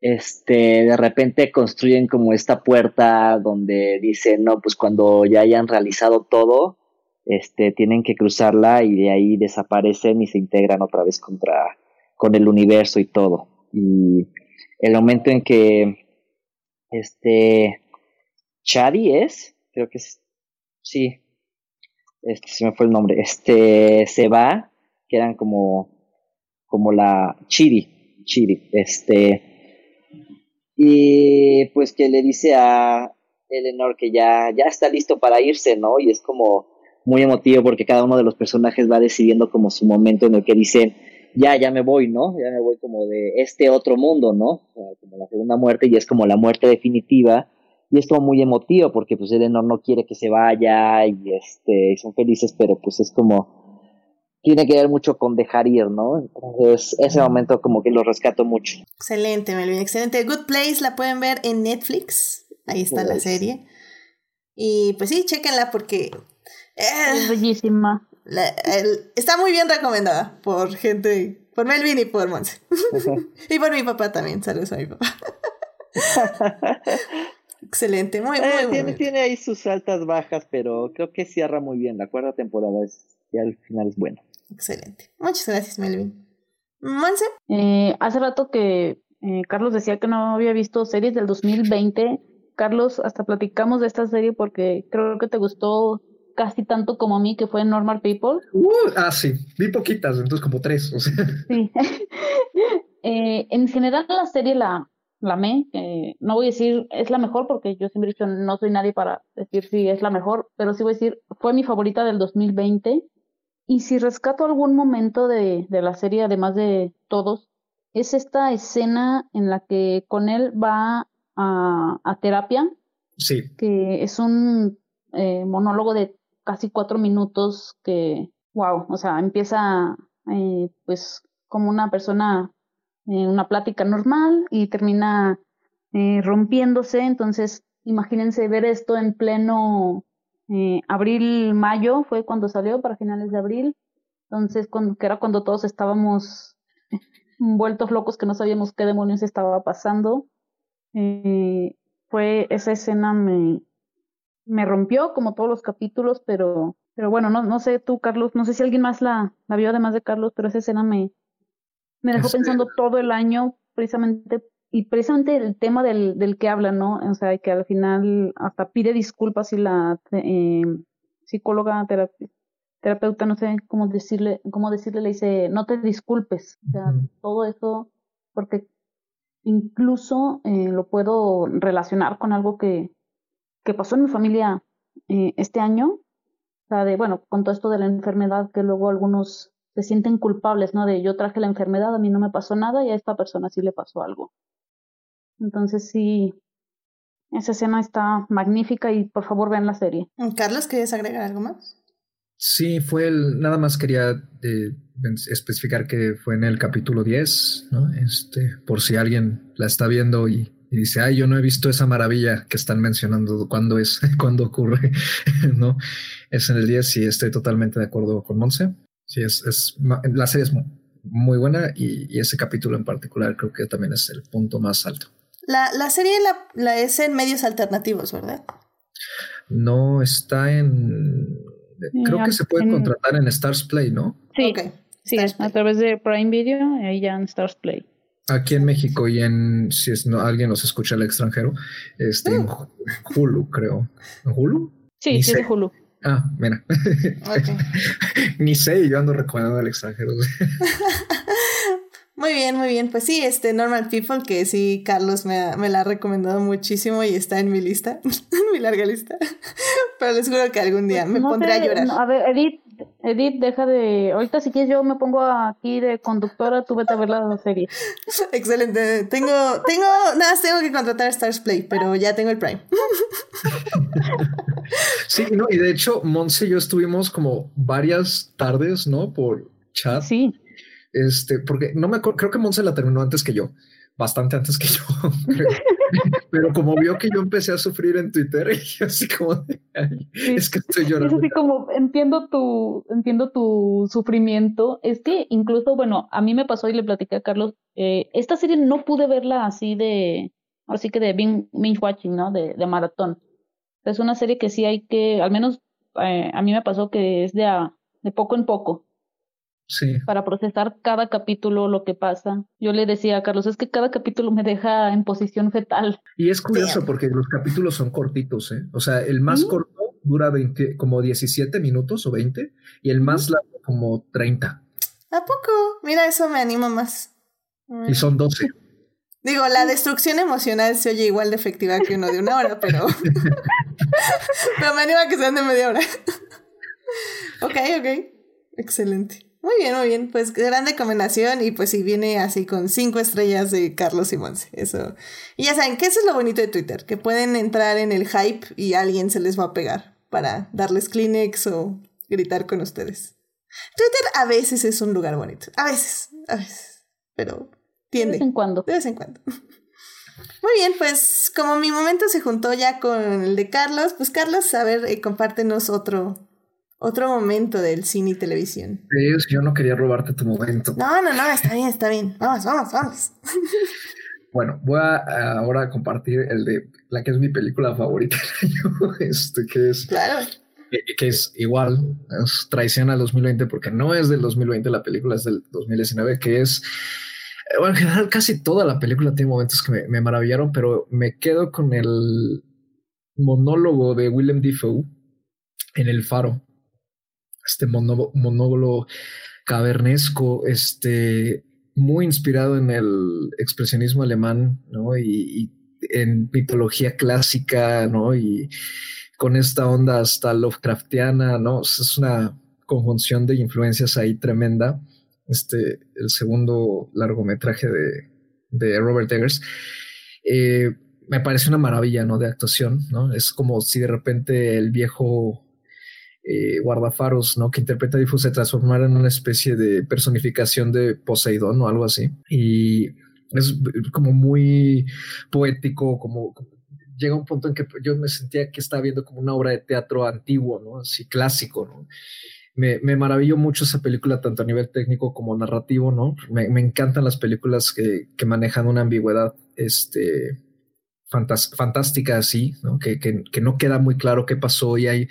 este de repente construyen como esta puerta donde dicen, no, pues cuando ya hayan realizado todo, este, tienen que cruzarla y de ahí desaparecen y se integran otra vez contra, con el universo y todo. Y el momento en que este Chadi es, creo que es, sí, este se me fue el nombre, este se va, que eran como, como la Chiri, Chiri, este, y pues que le dice a Eleanor que ya, ya está listo para irse, ¿no? Y es como, muy emotivo porque cada uno de los personajes va decidiendo como su momento en el que dicen, ya, ya me voy, ¿no? Ya me voy como de este otro mundo, ¿no? como la segunda muerte y es como la muerte definitiva. Y es todo muy emotivo porque pues Eleanor no quiere que se vaya y este, son felices, pero pues es como, tiene que ver mucho con dejar ir, ¿no? Entonces, ese momento como que lo rescato mucho. Excelente, Melvin, excelente. Good Place la pueden ver en Netflix. Ahí está la serie. Y pues sí, chéquenla porque... es bellísima está muy bien recomendada por gente, por Melvin y por Monse. y por mi papá también, saludos a mi papá. Excelente, muy, eh, tiene, tiene, ahí sus altas bajas, pero creo que cierra muy bien. La cuarta temporada es, ya al final es buena. Excelente. Muchas gracias, Melvin. Monse. Eh, hace rato que eh, Carlos decía que no había visto series del 2020. Carlos, hasta platicamos de esta serie porque creo que te gustó casi tanto como a mí, que fue Normal People. Uh, ah, sí, vi poquitas, entonces como tres. O sea. Sí. eh, en general la serie la, la amé. Eh, no voy a decir es la mejor porque yo siempre he dicho no soy nadie para decir si es la mejor, pero sí voy a decir fue mi favorita del 2020. Y si rescato algún momento de, de la serie, además de todos, es esta escena en la que con él va a, a terapia. Sí. Que es un eh, monólogo de casi cuatro minutos que, wow, o sea, empieza eh, pues como una persona en una plática normal y termina eh, rompiéndose, entonces imagínense ver esto en pleno eh, abril, mayo, fue cuando salió, para finales de abril, entonces cuando, que era cuando todos estábamos vueltos locos que no sabíamos qué demonios estaba pasando. fue esa escena me, me rompió como todos los capítulos, pero, pero bueno, no, no sé tú, Carlos, no sé si alguien más la, la vio además de Carlos, pero esa escena me, me dejó pensando todo el año precisamente y precisamente el tema del, del que habla, ¿no? O sea, que al final hasta pide disculpas y la eh, psicóloga, terapeuta, no sé cómo decirle, cómo decirle, le dice, no te disculpes, o sea, todo eso, porque incluso eh, lo puedo relacionar con algo que, que pasó en mi familia eh, este año, o sea, de, bueno, con todo esto de la enfermedad, que luego algunos se sienten culpables, ¿no? De yo traje la enfermedad, a mí no me pasó nada y a esta persona sí le pasó algo. Entonces sí, esa escena está magnífica y por favor vean la serie. Carlos, ¿querías agregar algo más? Sí, fue el, nada más quería eh, especificar que fue en el capítulo 10, ¿no? Este, por si alguien la está viendo y y dice, ay, yo no he visto esa maravilla que están mencionando, ¿cuándo es? ¿Cuándo ocurre? ¿No? Es en el 10 y estoy totalmente de acuerdo con Monse. Sí, es, es, la serie es muy buena y, ese capítulo en particular creo que también es el punto más alto. La, la serie la, la es en medios alternativos, ¿verdad? No, está en... Creo que se puede contratar en Stars Play, ¿no? Sí, sí a través de Prime Video, ahí ya en Stars Play aquí en México y en, si es, no, alguien nos escucha al extranjero, este, en mm. Hulu, creo. ¿En Hulu? Sí, sí, de Hulu. Ah, mira. Ni sé, yo ando recomendando al extranjero. muy bien, muy bien. Pues sí, este Normal People, que sí, Carlos me, me la ha recomendado muchísimo y está en mi lista, en mi larga lista. Pero les juro que algún día me pondré a llorar. a ver, Edith, Edith, deja de. Ahorita, si quieres, yo me pongo aquí de conductora, tú vete a ver la serie. Excelente. Tengo, tengo, nada, tengo que contratar Stars Play, pero ya tengo el Prime. sí, no, y de hecho, Monse y yo estuvimos como varias tardes, ¿no? Por chat. Sí. Este, porque no me acuerdo, creo que Monse la terminó antes que yo bastante antes que yo, Pero como vio que yo empecé a sufrir en Twitter, y así como es que estoy llorando. Es así como entiendo tu, entiendo tu sufrimiento. Es que incluso, bueno, a mí me pasó y le platiqué a Carlos, eh, esta serie no pude verla así de, así que de binge watching, ¿no? De, de maratón. Es una serie que sí hay que, al menos eh, a mí me pasó que es de, a, de poco en poco para procesar cada capítulo lo que pasa. Yo le decía a Carlos, es que cada capítulo me deja en posición fetal. Y es curioso porque los capítulos son cortitos, ¿eh? O sea, el más corto dura 20, como 17 minutos o 20 y el más largo como 30. ¿A poco? Mira, eso me anima más. Y son 12. Digo, la destrucción emocional se oye igual de efectiva que uno de una hora, pero. pero me anima que sean de media hora. ok, ok. Excelente. Muy bien, muy bien. Pues grande combinación y pues si viene así con cinco estrellas de Carlos Simonse. Eso. Y ya saben que eso es lo bonito de Twitter, que pueden entrar en el hype y alguien se les va a pegar para darles Kleenex o gritar con ustedes. Twitter a veces es un lugar bonito. A veces, a veces. Pero tiende. De vez en cuando. De vez en cuando. Muy bien, pues como mi momento se juntó ya con el de Carlos, pues Carlos, a ver, eh, compártenos otro, otro momento del cine y televisión. Yo no quería robarte tu momento. No, no, no, está bien, está bien. Vamos, vamos, vamos. Bueno, voy a ahora compartir el de la que es mi película favorita del año, este que es claro. que, es igual, es traición al 2020 porque no es del 2020 la película, es del 2019, que es bueno, en general casi toda la película tiene momentos que me, me maravillaron, pero me quedo con el monólogo de Willem Dafoe en El Faro. Este monólogo cavernesco, este, muy inspirado en el expresionismo alemán, ¿no? Y, en mitología clásica, ¿no? Y con esta onda hasta Lovecraftiana, ¿no? Es una conjunción de influencias ahí tremenda. Este, el segundo largometraje de, de Robert Eggers. Eh, me parece una maravilla, ¿no? De actuación, ¿no? Es como si de repente el viejo eh, guardafaros, ¿no? Que interpreta a Diffus se transformara en una especie de personificación de Poseidón o algo así. Y es como muy poético, como, llega un punto en que yo me sentía que estaba viendo como una obra de teatro antiguo, ¿no? Así clásico, ¿no? Me, me maravilló mucho esa película, tanto a nivel técnico como narrativo, ¿no? Me, encantan las películas que, que, manejan una ambigüedad este, fantástica así, ¿no? Que, que, que no queda muy claro qué pasó y hay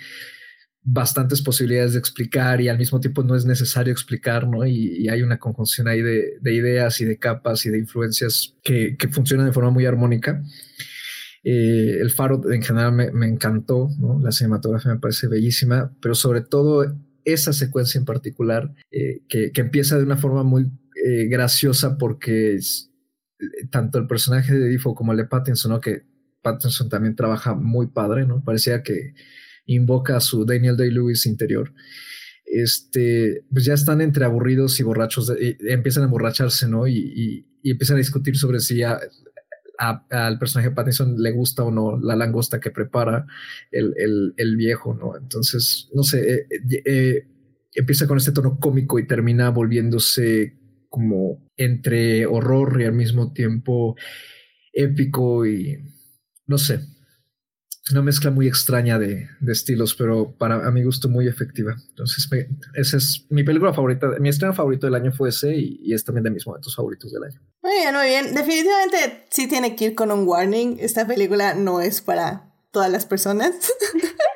bastantes posibilidades de explicar y al mismo tiempo no es necesario explicar, ¿no? Y, hay una conjunción ahí de, ideas y de capas y de influencias que, funcionan de forma muy armónica. Eh, el faro en general me, encantó, ¿no? La cinematografía me parece bellísima, pero sobre todo esa secuencia en particular eh, que, empieza de una forma muy eh, graciosa porque es, tanto el personaje de Difo como el de Pattinson, ¿no? Que Pattinson también trabaja muy padre, ¿no? Parecía que invoca a su Daniel Day-Lewis interior. Este, pues ya están entre aburridos y borrachos, empiezan a emborracharse, ¿no? Y, empiezan a discutir sobre si al personaje Pattinson le gusta o no la langosta que prepara el, viejo, ¿no? Entonces, no sé, eh, eh, eh, empieza con este tono cómico y termina volviéndose como entre horror y al mismo tiempo épico y no sé, una mezcla muy extraña de, estilos, pero para a mi gusto muy efectiva. Entonces, esa es mi película favorita. Mi estreno favorito del año fue ese y, es también de mis momentos favoritos del año. Muy bien, muy bien. Definitivamente sí tiene que ir con un warning. Esta película no es para todas las personas.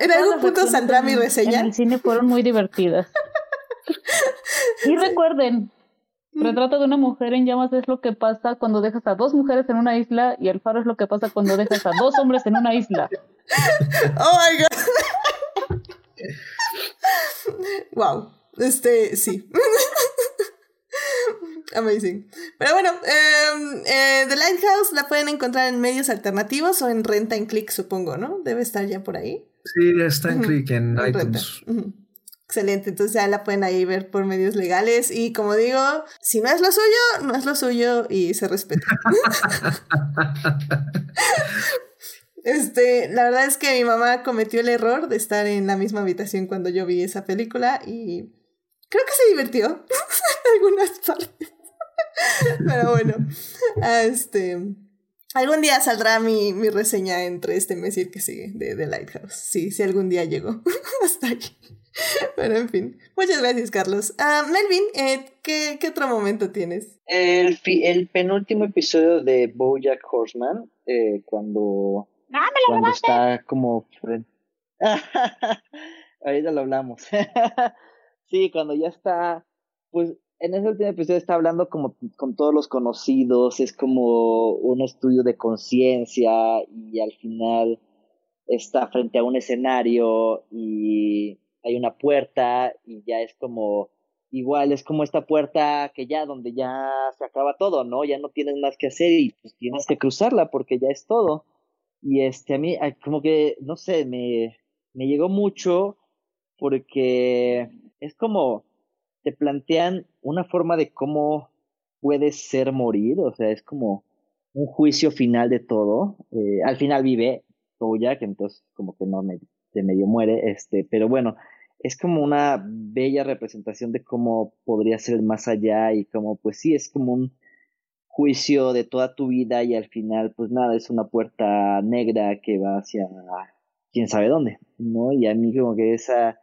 en algún punto saldrá mi reseña. En el cine fueron muy divertidas. y recuerden, Retrato de una mujer en llamas es lo que pasa cuando dejas a dos mujeres en una isla y el faro es lo que pasa cuando dejas a dos hombres en una isla. Oh my god. wow. Este, sí. Amazing. Pero bueno, em, eh, The Lighthouse la pueden encontrar en medios alternativos o en renta en click, supongo, ¿no? Debe estar ya por ahí. Sí, está en click en iTunes. Excelente, entonces ya la pueden ahí ver por medios legales y como digo, si no es lo suyo, no es lo suyo y se respeta. este, la verdad es que mi mamá cometió el error de estar en la misma habitación cuando yo vi esa película y creo que se divirtió en algunas partes. Pero bueno, este, algún día saldrá mi, mi reseña entre este mes y el que sigue de The Lighthouse. Sí, si algún día llegó hasta aquí. Pero en fin, muchas gracias, Carlos. Ah, Melvin, eh, ¿qué, ¿qué, otro momento tienes? El, el penúltimo episodio de Bojack Horseman, eh, cuando, ¡Ah, cuando está como... Ahorita lo hablamos. sí, cuando ya está, pues en ese último episodio está hablando como con todos los conocidos, es como un estudio de conciencia y al final está frente a un escenario y hay una puerta y ya es como igual es como esta puerta que ya donde ya se acaba todo, ¿no? Ya no tienes más que hacer y pues tienes que cruzarla porque ya es todo. Y este, a mí, como que, no sé, me, me llegó mucho porque es como, te plantean una forma de cómo puede ser morir, o sea, es como un juicio final de todo. Eh, al final vive que entonces como que no me, de medio muere, este, pero bueno, es como una bella representación de cómo podría ser más allá y como pues sí, es como un juicio de toda tu vida y al final pues nada, es una puerta negra que va hacia quién sabe dónde, ¿no? Y a mí como que esa,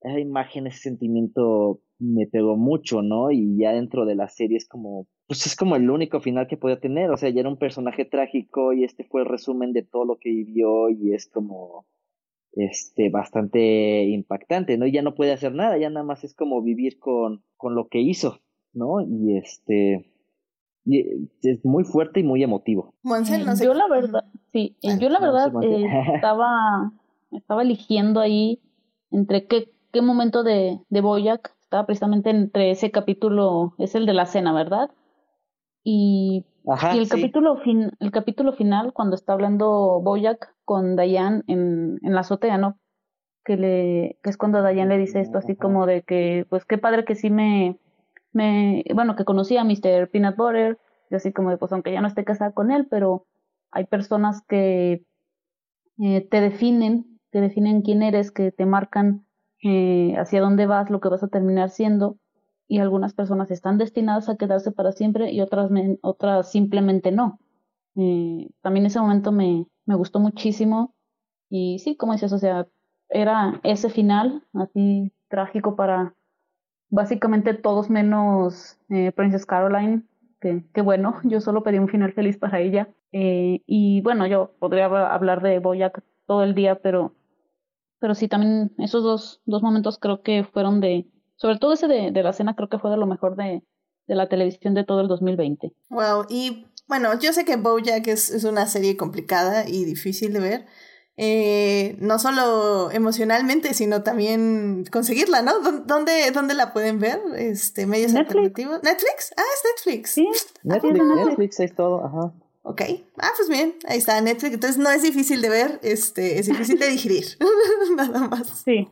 esa imagen, ese sentimiento me pegó mucho, ¿no? Y ya dentro de la serie es como, pues es como el único final que podía tener, o sea, ya era un personaje trágico y este fue el resumen de todo lo que vivió y es como, este, bastante impactante, ¿no? Y ya no puede hacer nada, ya nada más es como vivir con, con lo que hizo, ¿no? Y este, es muy fuerte y muy emotivo. Yo la verdad, sí, yo la verdad eh, estaba, estaba eligiendo ahí entre qué, qué momento de, de Boyac estaba precisamente entre ese capítulo, es el de la cena, ¿verdad? Y, y el capítulo fin, el capítulo final, cuando está hablando Boyac con Dayan en, en la azotea, ¿no? Que le, que es cuando Dayan le dice esto así como de que, pues qué padre que sí me, me, bueno, que conocía a Mr. Peanut Butter, y así como de, pues aunque ya no esté casada con él, pero hay personas que eh, te definen, que definen quién eres, que te marcan eh, hacia dónde vas, lo que vas a terminar siendo, y algunas personas están destinadas a quedarse para siempre y otras, otras simplemente no. Eh, también ese momento me, me gustó muchísimo y sí, como dices, o sea, era ese final así trágico para básicamente todos menos eh, Princess Caroline, que, bueno, yo solo pedí un final feliz para ella. Eh, y bueno, yo podría hablar de Boyac todo el día, pero pero sí, también esos dos, dos momentos creo que fueron de, sobre todo ese de, de la cena creo que fue de lo mejor de, de la televisión de todo el 2020. Wow, y bueno, yo sé que Bojack es, es una serie complicada y difícil de ver. Eh, no solo emocionalmente, sino también conseguirla, ¿no? ¿Dónde, dónde la pueden ver? Este, medios alternativos. ¿Netflix? Ah, es Netflix. Sí, Netflix, Netflix es todo, ajá. Ok, ah, pues bien, ahí está Netflix. Entonces no es difícil de ver, este, es difícil de digerir, nada más. Sí.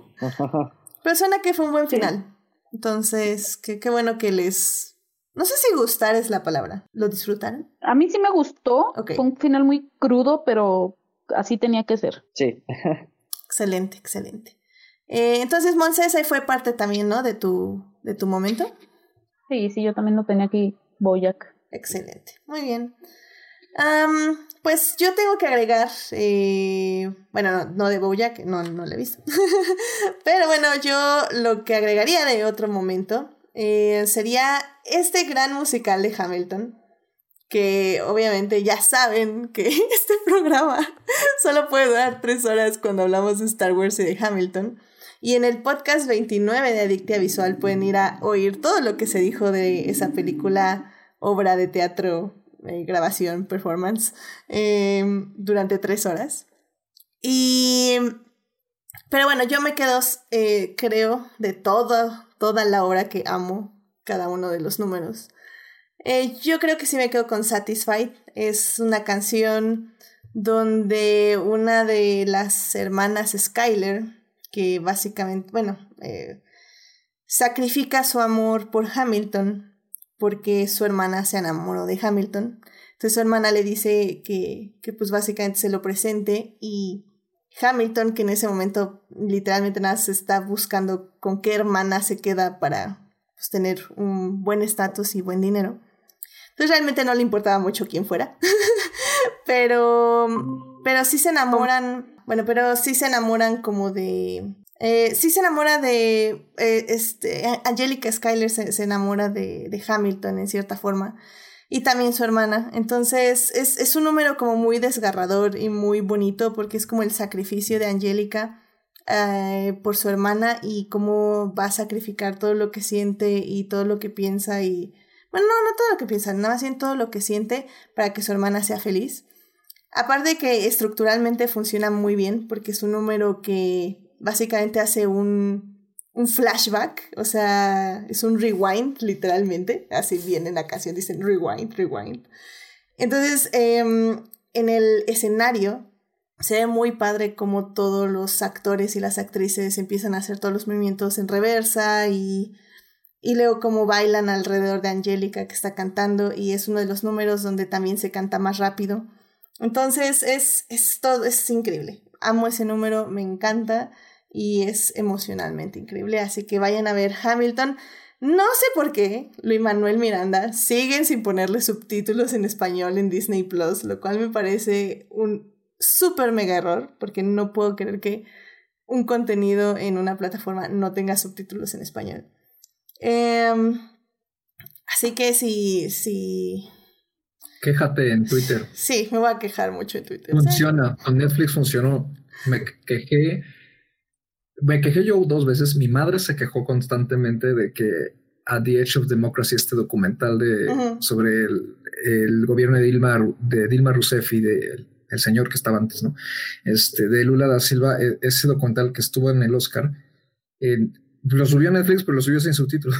Pero suena que fue un buen final. Entonces, qué, qué bueno que les... No sé si gustar es la palabra. ¿Lo disfrutan? A mí sí me gustó. Fue un final muy crudo, pero así tenía que ser. Sí. excelente, excelente. Eh, entonces, Monses, ahí fue parte también, ¿no? De tu, de tu momento. Sí, sí, yo también lo tenía aquí, Boyac. Excelente, muy bien pues yo tengo que agregar, eh, bueno, no, no de Bojack, no, no lo he visto. Pero bueno, yo lo que agregaría de otro momento eh, sería este gran musical de Hamilton. Que obviamente ya saben que este programa solo puede durar tres horas cuando hablamos de Star Wars y de Hamilton. Y en el podcast 29 de Adictia Visual pueden ir a oír todo lo que se dijo de esa película, obra de teatro eh, grabación, performance, em, durante tres horas. Y, pero bueno, yo me quedo, eh, creo, de todo, toda la hora que amo cada uno de los números. Eh, yo creo que sí me quedo con Satisfied. Es una canción donde una de las hermanas Skyler, que básicamente, bueno, sacrifica su amor por Hamilton porque su hermana se enamoró de Hamilton. Entonces su hermana le dice que, que pues básicamente se lo presente y Hamilton, que en ese momento literalmente nada se está buscando con qué hermana se queda para pues, tener un buen estatus y buen dinero. Entonces realmente no le importaba mucho quién fuera. pero, pero sí se enamoran, bueno, pero sí se enamoran como de, eh, sí se enamora de. Eh, este, Angelica Skyler se, enamora de, de, Hamilton en cierta forma. Y también su hermana. Entonces es, es, un número como muy desgarrador y muy bonito porque es como el sacrificio de Angelica eh, por su hermana y cómo va a sacrificar todo lo que siente y todo lo que piensa y. Bueno, no, no todo lo que piensa, nada más bien todo lo que siente para que su hermana sea feliz. Aparte de que estructuralmente funciona muy bien porque es un número que básicamente hace un, un flashback, o sea, es un rewind, literalmente. Así viene en la canción, dicen rewind, rewind. Entonces, em, en el escenario se ve muy padre como todos los actores y las actrices empiezan a hacer todos los movimientos en reversa y, y luego como bailan alrededor de Angélica que está cantando y es uno de los números donde también se canta más rápido. Entonces es, es todo, es increíble. Amo ese número, me encanta y es emocionalmente increíble. Así que vayan a ver Hamilton. No sé por qué Luis Manuel Miranda siguen sin ponerle subtítulos en español en Disney Plus, lo cual me parece un súper mega error, porque no puedo creer que un contenido en una plataforma no tenga subtítulos en español. Em, así que si, si... Quéjate en Twitter. Sí, me voy a quejar mucho en Twitter. Funciona, con Netflix funcionó. Me quejé, me quejé yo dos veces. Mi madre se quejó constantemente de que A The Edge of Democracy, este documental de, sobre el, el, gobierno de Dilma, de Dilma Rousseff y de el señor que estaba antes, ¿no? Este, de Lula da Silva, e, ese documental que estuvo en el Oscar, lo subió a Netflix, pero lo subió sin subtítulos.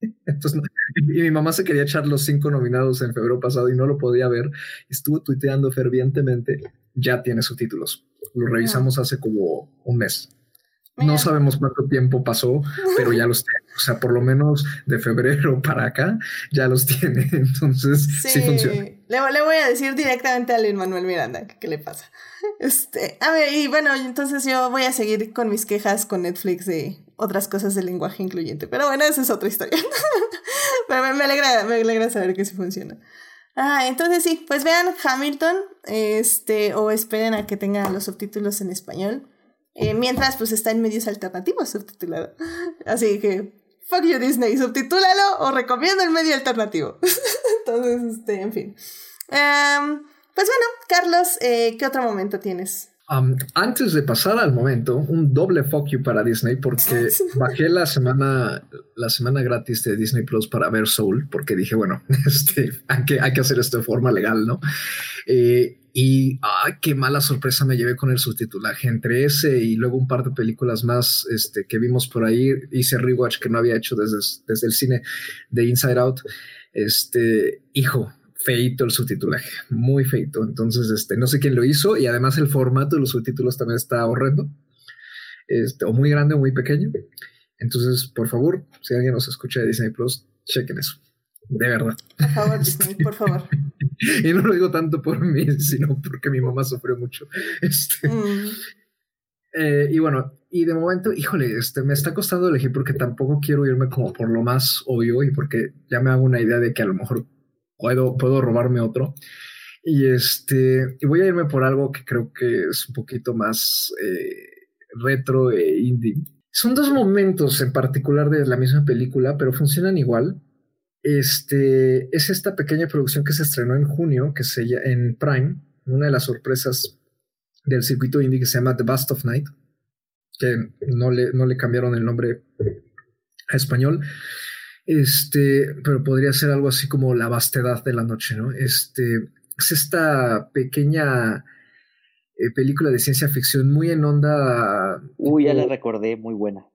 Entonces, y mi mamá se quería echar los cinco nominados en febrero pasado y no lo podía ver. Estuvo tuiteando fervientemente, ya tiene subtítulos. Lo revisamos hace como un mes. No sabemos cuánto tiempo pasó, pero ya los tiene. O sea, por lo menos de febrero para acá ya los tiene. Entonces, sí, funciona. Le, voy a decir directamente a Luis Manuel Miranda qué le pasa. Este, a ver, y bueno, entonces yo voy a seguir con mis quejas con Netflix de otras cosas del lenguaje incluyente. Pero bueno, esa es otra historia. pero me, alegra, me alegra saber que sí funciona. Ah, entonces sí, pues vean Hamilton, este, o esperen a que tengan los subtítulos en español. Eh, mientras, pues está en medios alternativos subtitulado. Así que, fuck you Disney, subtitúlalo o recomiendo el medio alternativo. Entonces, este, en fin. Em, pues bueno, Carlos, eh, ¿qué otro momento tienes? antes de pasar al momento, un doble fuck you para Disney porque bajé la semana, la semana gratis de Disney Plus para ver Soul porque dije, bueno, este, hay, que, hay que hacer esto de forma legal, ¿no? Eh, y qué mala sorpresa me llevé con el subtitulaje entre ese y luego un par de películas más este, que vimos por ahí. Hice rewatch que no había hecho desde, desde el cine de Inside Out. Este, hijo, feito el subtitulaje, muy feito. Entonces, este, no sé quién lo hizo y además el formato de los subtítulos también está horrendo. Este, o muy grande o muy pequeño. Entonces, por favor, si alguien nos escucha de Disney Plus, chequen eso. De verdad. Por favor, Disney, por favor. y no lo digo tanto por mí, sino porque mi mamá sufrió mucho. Este, mm. eh, y bueno, y de momento, híjole, este, me está costando elegir porque tampoco quiero irme como por lo más obvio y porque ya me hago una idea de que a lo mejor puedo, puedo robarme otro. Y este, y voy a irme por algo que creo que es un poquito más eh, retro e indie. Son dos momentos en particular de la misma película, pero funcionan igual. Este es esta pequeña producción que se estrenó en junio, que se en Prime, una de las sorpresas del circuito indie que se llama The Bust of Night, que no le, no le cambiaron el nombre a español. Este, pero podría ser algo así como la vastedad de la noche, ¿no? Este es esta pequeña eh, película de ciencia ficción muy en onda. Uy, ya la recordé, muy buena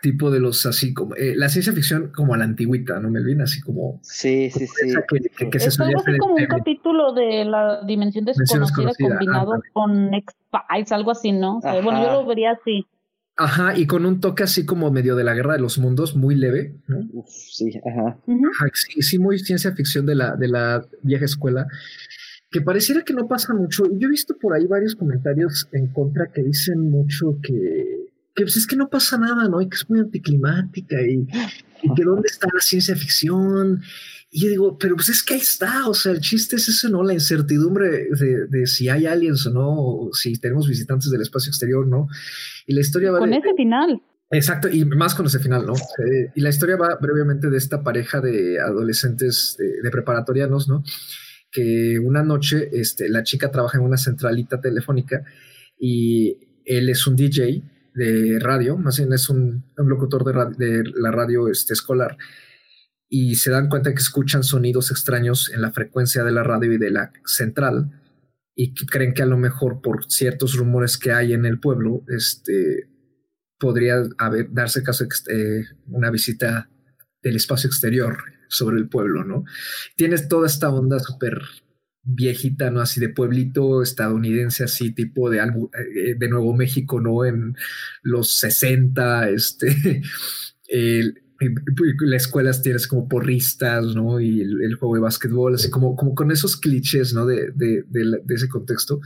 tipo de los así como eh, la ciencia ficción como a la antigüita, ¿no, Melvin? Así como sí, sí, sí. Que, que, es algo así como un capítulo de la dimensión desconocida, combinado con X-Files, algo así, ¿no? bueno, yo lo vería así. Ajá, y con un toque así como medio de la guerra de los mundos, muy leve, ¿no? sí, ajá. sí, sí, muy ciencia ficción de la, de la vieja escuela que pareciera que no pasa mucho. Yo he visto por ahí varios comentarios en contra que dicen mucho que que pues es que no pasa nada, ¿no? Y que es muy anticlimática y, y que dónde está la ciencia ficción. Y yo digo, pero pues es que ahí está, o sea, el chiste es eso, ¿no? La incertidumbre de, de si hay aliens o no, o si tenemos visitantes del espacio exterior, ¿no? Y la historia va... Con ese final. Exacto, y más con ese final, ¿no? Eh, y la historia va brevemente de esta pareja de adolescentes de, de, preparatorianos, ¿no? Que una noche este, la chica trabaja en una centralita telefónica y él es un DJ de radio, más bien es un, locutor de, la radio este, escolar, y se dan cuenta que escuchan sonidos extraños en la frecuencia de la radio y de la central, y creen que a lo mejor por ciertos rumores que hay en el pueblo, este, podría darse caso de eh, una visita del espacio exterior sobre el pueblo, ¿no? Tienes toda esta onda súper viejita, ¿no? Así de pueblito estadounidense, así tipo de, eh, de Nuevo México, ¿no? En los 60, este, las escuelas tienes como porristas, ¿no? Y el, juego de básquetbol, así como, como con esos clichés, ¿no? De, de, de, ese contexto.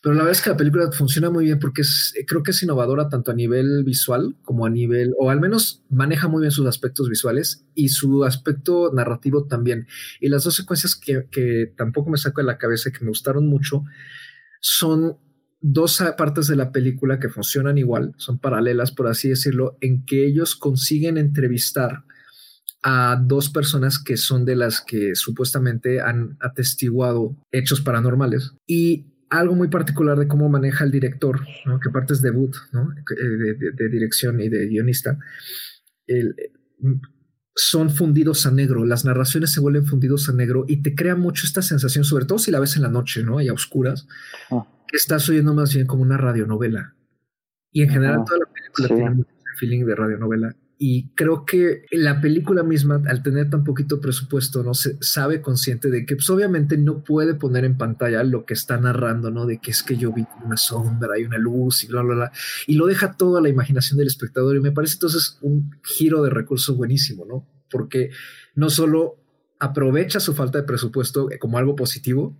Pero la verdad es que la película funciona muy bien porque es, creo que es innovadora tanto a nivel visual como a nivel, o al menos maneja muy bien sus aspectos visuales y su aspecto narrativo también. Y las dos secuencias que, que tampoco me saco de la cabeza y que me gustaron mucho son dos partes de la película que funcionan igual, son paralelas, por así decirlo, en que ellos consiguen entrevistar a dos personas que son de las que supuestamente han atestiguado hechos paranormales y algo muy particular de cómo maneja el director, que parte es debut ¿no? Eh, de, dirección y de guionista, son fundidos a negro, las narraciones se vuelven fundidos a negro y te crea mucho esta sensación, sobre todo si la ves en la noche ¿no? y a oscuras, ah que estás oyendo más bien como una radionovela. Y en general toda la película tiene mucho feeling de radionovela. Y creo que la película misma, al tener tan poquito presupuesto, no se sabe consciente de que pues, obviamente no puede poner en pantalla lo que está narrando, ¿no? De que es que yo vi una sombra y una luz y bla, bla, bla. Y lo deja todo a la imaginación del espectador. Y me parece entonces un giro de recursos buenísimo, ¿no? Porque no solo aprovecha su falta de presupuesto como algo positivo,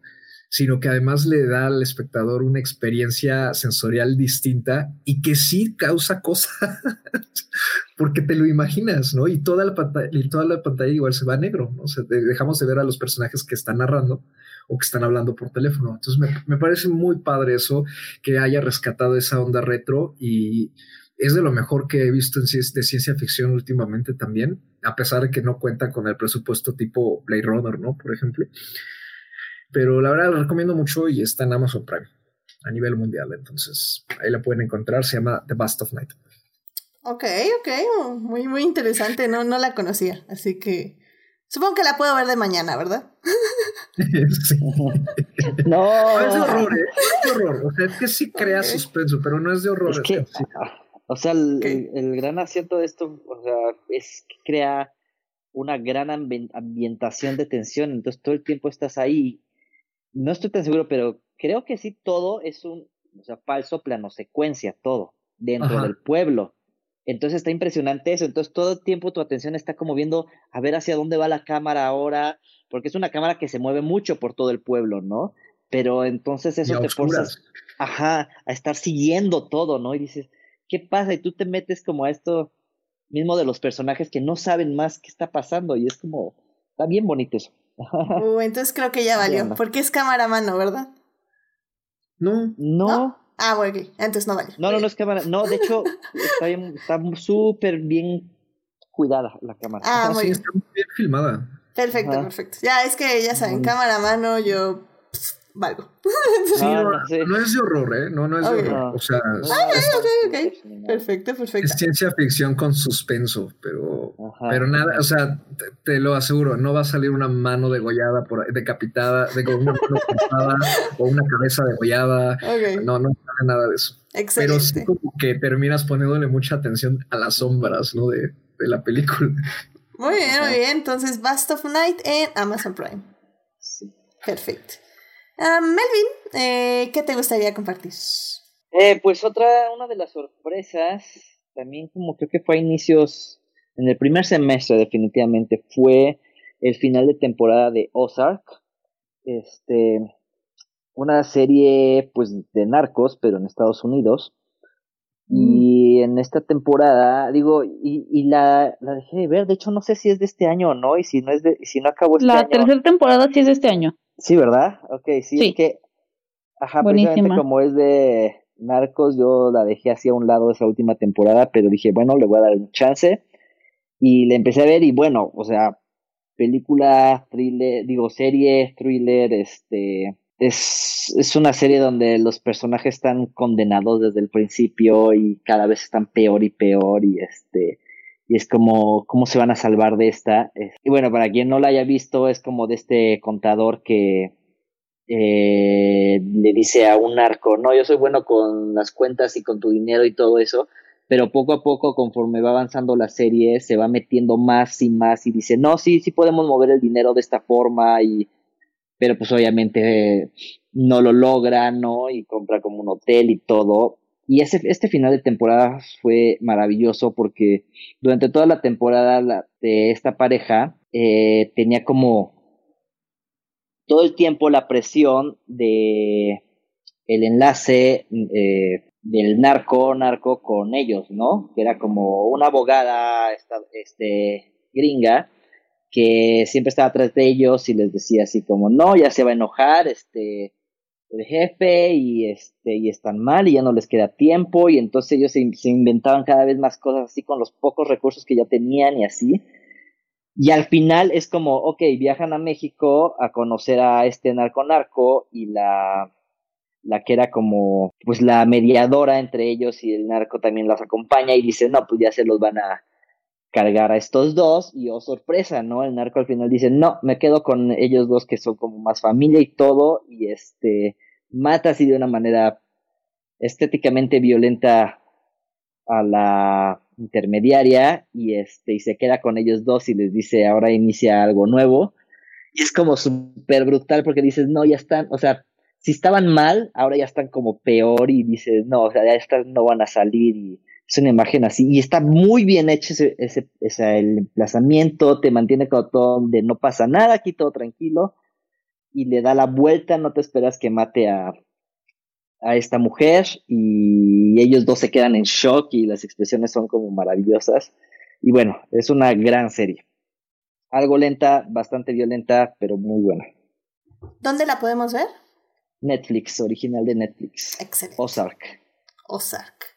sino que además le da al espectador una experiencia sensorial distinta y que sí causa cosas, porque te lo imaginas, ¿no? Y toda la pantalla, toda la pantalla igual se va a negro, ¿no? Dejamos de ver a los personajes que están narrando o que están hablando por teléfono. Entonces me, me parece muy padre eso, que haya rescatado esa onda retro y es de lo mejor que he visto en de ciencia ficción últimamente también, a pesar de que no cuenta con el presupuesto tipo Blade Runner, ¿no? Por ejemplo. Pero la verdad la recomiendo mucho y está en Amazon Prime a nivel mundial. Entonces ahí la pueden encontrar. Se llama The Bust of Night. Ok, ok. Muy, muy interesante. No, no la conocía. Así que supongo que la puedo ver de mañana, ¿verdad? no. no es de horror, ¿eh? es de horror. O sea, es que sí crea suspenso, pero no es de horror. o sea, el, el, gran acierto de esto, o sea, es que crea una gran ambientación de tensión. Entonces todo el tiempo estás ahí no estoy tan seguro, pero creo que sí todo es un o sea, falso plano secuencia, todo, dentro del pueblo. Entonces está impresionante eso. Entonces todo el tiempo tu atención está como viendo a ver hacia dónde va la cámara ahora, porque es una cámara que se mueve mucho por todo el pueblo, ¿no? Pero entonces eso te forza ajá, a estar siguiendo todo, ¿no? Y dices, ¿qué pasa? Y tú te metes como a esto mismo de los personajes que no saben más qué está pasando y es como, está bien bonito eso. Uh, entonces creo que ya valió, porque es cámara a mano, ¿verdad? No. No. Ah, bueno, entonces no vale. No, no, no es cámara. No, de hecho, está súper bien cuidada la cámara. Ah, muy sí, está muy bien filmada. Perfecto, perfecto. Ya, es que ya saben, cámara a mano, yo valgo. Sí, no, es de horror, ¿eh? No, no es de horror. O sea, ah, ok, ok, Perfecto, perfecto. Es ciencia ficción con suspenso, pero, pero nada, o sea, te, lo aseguro, no va a salir una mano degollada, por, decapitada, de una mano cortada o una cabeza degollada. No, no sale nada de eso. Excelente. Pero sí como que terminas poniéndole mucha atención a las sombras, ¿no? De, de la película. Muy bien, muy bien. Entonces, Bust of Night en Amazon Prime. Sí. Perfecto. Ah, Melvin, eh, ¿qué te gustaría compartir? Eh, pues otra, una de las sorpresas, también como creo que fue a inicios, en el primer semestre definitivamente, fue el final de temporada de Ozark. Este, una serie pues de narcos, pero en Estados Unidos. Y mm. en esta temporada, digo, y, y la, la, dejé de ver, de hecho no sé si es de este año o no, y si no es de, si no acabó este la año. La tercera temporada sí es de este año. Sí, ¿verdad? Ok, sí, es que, ajá, precisamente como es de Narcos, yo la dejé así a un lado esa última temporada, pero dije, bueno, le voy a dar un chance. Y le empecé a ver y bueno, o sea, película, thriller, digo, serie, thriller, este, es, es una serie donde los personajes están condenados desde el principio y cada vez están peor y peor y este, y es como cómo se van a salvar de esta. Y bueno, para quien no la haya visto, es como de este contador que eh, le dice a un narco, no, yo soy bueno con las cuentas y con tu dinero y todo eso, pero poco a poco, conforme va avanzando la serie, se va metiendo más y más y dice, no, sí, sí podemos mover el dinero de esta forma y pero pues obviamente no lo logra, ¿no? Y compra como un hotel y todo. Y ese, este final de temporada fue maravilloso porque durante toda la temporada de esta pareja eh, tenía como todo el tiempo la presión de el enlace eh, del narco narco con ellos, ¿no? Que era como una abogada este, gringa que siempre estaba atrás de ellos y les decía así como, no, ya se va a enojar este el jefe y este y están mal y ya no les queda tiempo y entonces ellos se, se inventaban cada vez más cosas así con los pocos recursos que ya tenían y así. Y al final es como, ok, viajan a México a conocer a este narco narco y la la que era como pues la mediadora entre ellos y el narco también las acompaña y dice, no, pues ya se los van a cargar a estos dos y oh sorpresa, ¿no? El narco al final dice, no, me quedo con ellos dos que son como más familia y todo y este mata así de una manera estéticamente violenta a la intermediaria y este y se queda con ellos dos y les dice ahora inicia algo nuevo y es como súper brutal porque dices no ya están o sea si estaban mal, ahora ya están como peor y dices, no, o sea, ya estas no van a salir y es una imagen así. Y está muy bien hecho ese, ese, ese el emplazamiento, te mantiene como todo donde no pasa nada, aquí todo tranquilo y le da la vuelta, no te esperas que mate a, a esta mujer y ellos dos se quedan en shock y las expresiones son como maravillosas. Y bueno, es una gran serie. Algo lenta, bastante violenta, pero muy buena. ¿Dónde la podemos ver? Netflix, original de Netflix. Excelente. Ozark. Ozark.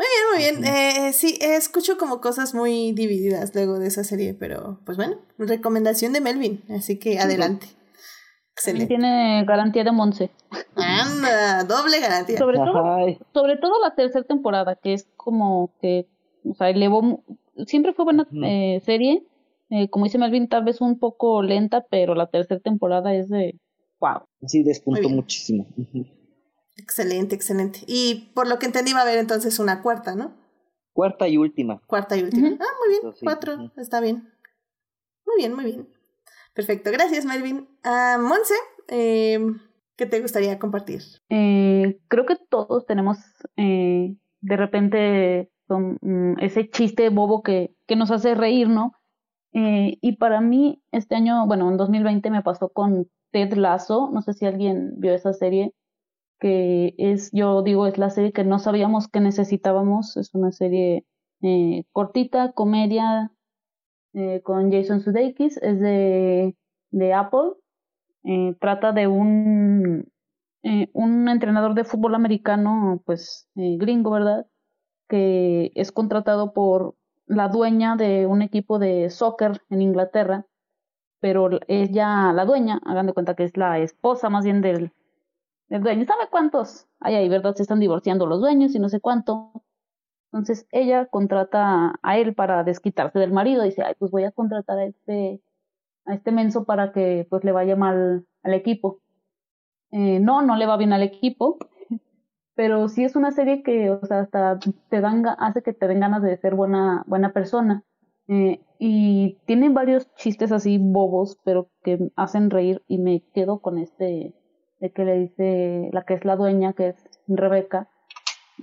Muy bien, muy bien. Eh, sí, escucho como cosas muy divididas luego de esa serie, pero pues bueno, recomendación de Melvin, así que adelante. Excelente. Tiene garantía de Monse. Anda, doble garantía. Sobre todo, sobre todo la tercera temporada, que es como que, o sea, elevó, siempre fue buena eh, serie. Eh, como dice Melvin, tal vez un poco lenta, pero la tercera temporada es de wow. Sí, despuntó muchísimo. Excelente, excelente. Y por lo que entendí va a haber entonces una cuarta, ¿no? Cuarta y última. Cuarta y última. Ah, muy bien. Cuatro, está bien. Muy bien, muy bien. Perfecto, gracias Melvin. Uh, Monse, eh, ¿qué te gustaría compartir? Eh, creo que todos tenemos eh, de repente mm, ese chiste bobo que, que nos hace reír, ¿no? Eh, y para mí este año, bueno, en 2020 me pasó con Ted Lasso, no sé si alguien vio esa serie, que es, yo digo, es la serie que no sabíamos que necesitábamos, es una serie eh, cortita, comedia, eh, con Jason Sudeikis, es de, de Apple, eh, trata de un, un entrenador de fútbol americano, pues gringo, ¿verdad? Que es contratado por la dueña de un equipo de soccer en Inglaterra pero ella, la dueña, hagan de cuenta que es la esposa más bien del, del dueño. ¿Sabe cuántos hay ahí, verdad? Se están divorciando los dueños y no sé cuánto. Entonces ella contrata a él para desquitarse del marido. Dice, ay, pues voy a contratar a este, a este menso para que pues le vaya mal al equipo. Eh, no, no le va bien al equipo, pero sí es una serie que, o sea, hasta te dan, hace que te den ganas de ser buena, buena persona. Eh, y tiene varios chistes así bobos, pero que hacen reír y me quedo con este de que le dice la que es la dueña, que es Rebeca,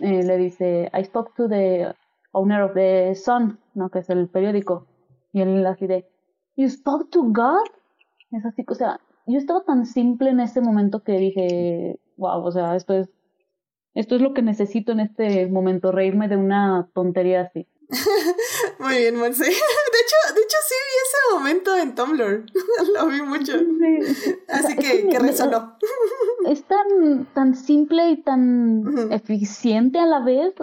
eh, le dice, I spoke to the owner of the Sun, ¿no? que es el periódico, y él así de, You spoke to God? Es así, o sea, yo estaba tan simple en ese momento que dije, wow, o sea, esto es, esto es lo que necesito en este momento, reírme de una tontería así. Muy bien, Monse. De hecho, de hecho sí vi ese momento en Tumblr. Lo vi mucho. Así que, que resonó. Es tan, tan simple y tan eficiente a la vez.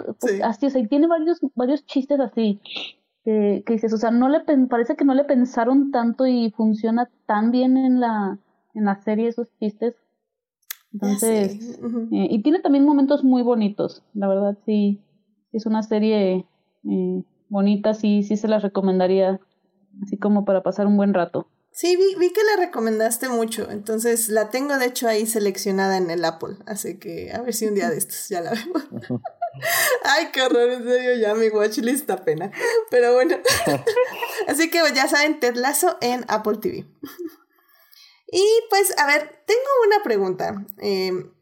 Así, o sea, y tiene varios, varios chistes así. Que, que, dices, o sea, no le parece que no le pensaron tanto y funciona tan bien en la, en la serie esos chistes. Entonces, eh, y tiene también momentos muy bonitos. La verdad, sí, es una serie eh, bonita, sí, sí se las recomendaría, así como para pasar un buen rato. Sí, vi, vi que la recomendaste mucho, entonces la tengo de hecho ahí seleccionada en el Apple, así que a ver si un día de estos ya la vemos. Ay, qué horror, en serio, ya mi watchlist da pena. Pero bueno. Así que ya saben, Ted Lasso en Apple TV. Y pues, a ver, tengo una pregunta, em,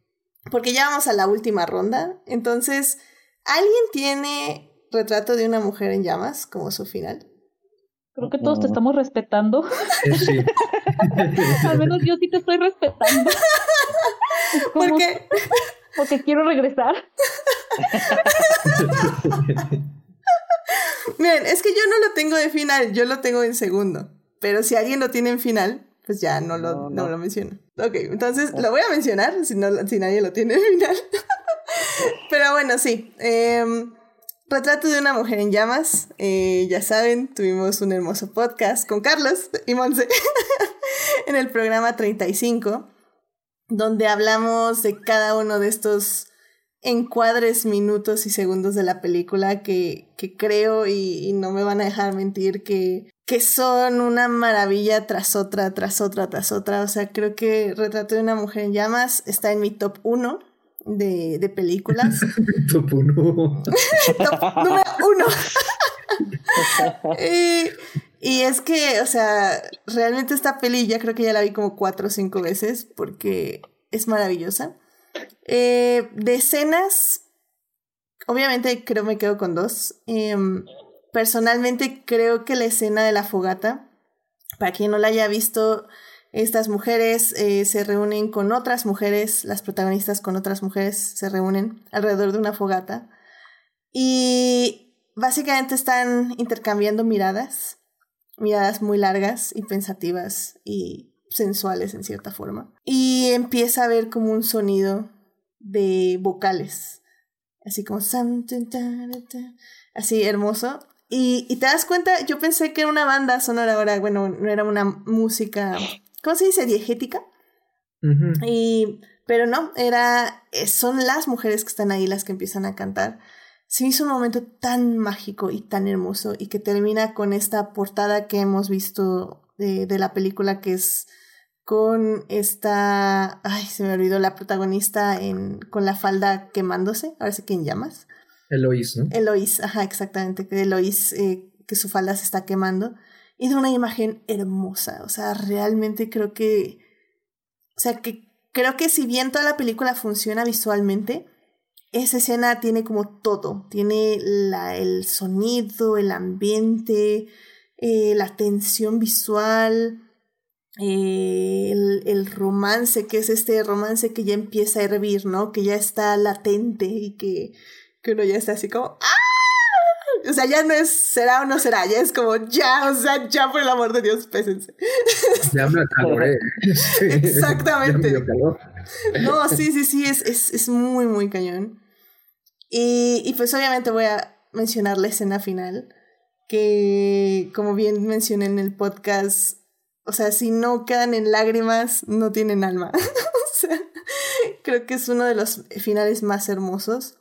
porque ya vamos a la última ronda. Entonces, ¿alguien tiene retrato de una mujer en llamas como su final? Creo que todos te estamos respetando. Sí. Al menos yo sí te estoy respetando. ¿Por qué? Porque quiero regresar. Miren, es que yo no lo tengo de final, yo lo tengo en segundo. Pero si alguien lo tiene en final, pues ya no lo, no, lo menciono. Ok, entonces lo voy a mencionar si, no, si nadie lo tiene en final. Pero bueno, sí. Em, retrato de una mujer en llamas. Eh, ya saben, tuvimos un hermoso podcast con Carlos y Monse en el programa 35, donde hablamos de cada uno de estos encuadres, minutos y segundos de la película que, que creo y, no me van a dejar mentir que, que son una maravilla tras otra, tras otra, tras otra. O sea, creo que Retrato de una mujer en llamas está en mi top 1 de, de películas. top 1. top número 1. y, y es que, o sea, realmente esta peli ya creo que ya la vi como cuatro o cinco veces porque es maravillosa. Eh, de escenas, obviamente creo me quedo con dos. Eh, personalmente creo que la escena de la fogata, para quien no la haya visto, estas mujeres eh, se reúnen con otras mujeres, las protagonistas con otras mujeres se reúnen alrededor de una fogata y básicamente están intercambiando miradas, miradas muy largas y pensativas y sensuales en cierta forma. Y empieza a ver como un sonido de vocales, así como así hermoso. Y, y, te das cuenta, yo pensé que era una banda sonora ahora, bueno, no era una música, ¿cómo se dice? Diegética. Uh -huh. Y, pero no, era, son las mujeres que están ahí las que empiezan a cantar. Se hizo un momento tan mágico y tan hermoso y que termina con esta portada que hemos visto de, de la película que es con esta, ay, se me olvidó la protagonista en, con la falda quemándose, ahora sé quién llamas. Eloís, ¿no? Eloís, ajá, exactamente, que Eloís, eh, que su falda se está quemando. Y de una imagen hermosa, o sea, realmente creo que, o sea, que creo que si bien toda la película funciona visualmente, esa escena tiene como todo, tiene la, el sonido, el ambiente, eh, la tensión visual, eh, el, el, romance, que es este romance que ya empieza a hervir, ¿no? Que ya está latente y que, que uno ya está así como ¡Ah! O sea, ya no es será o no será, ya es como ya, o sea, ya por el amor de Dios, pésense. Ya me acaloré. Exactamente. Ya me calor. No, sí, sí, sí, es, es, es muy, muy cañón. Y, y pues obviamente voy a mencionar la escena final, que como bien mencioné en el podcast, o sea, si no quedan en lágrimas, no tienen alma. o sea, creo que es uno de los finales más hermosos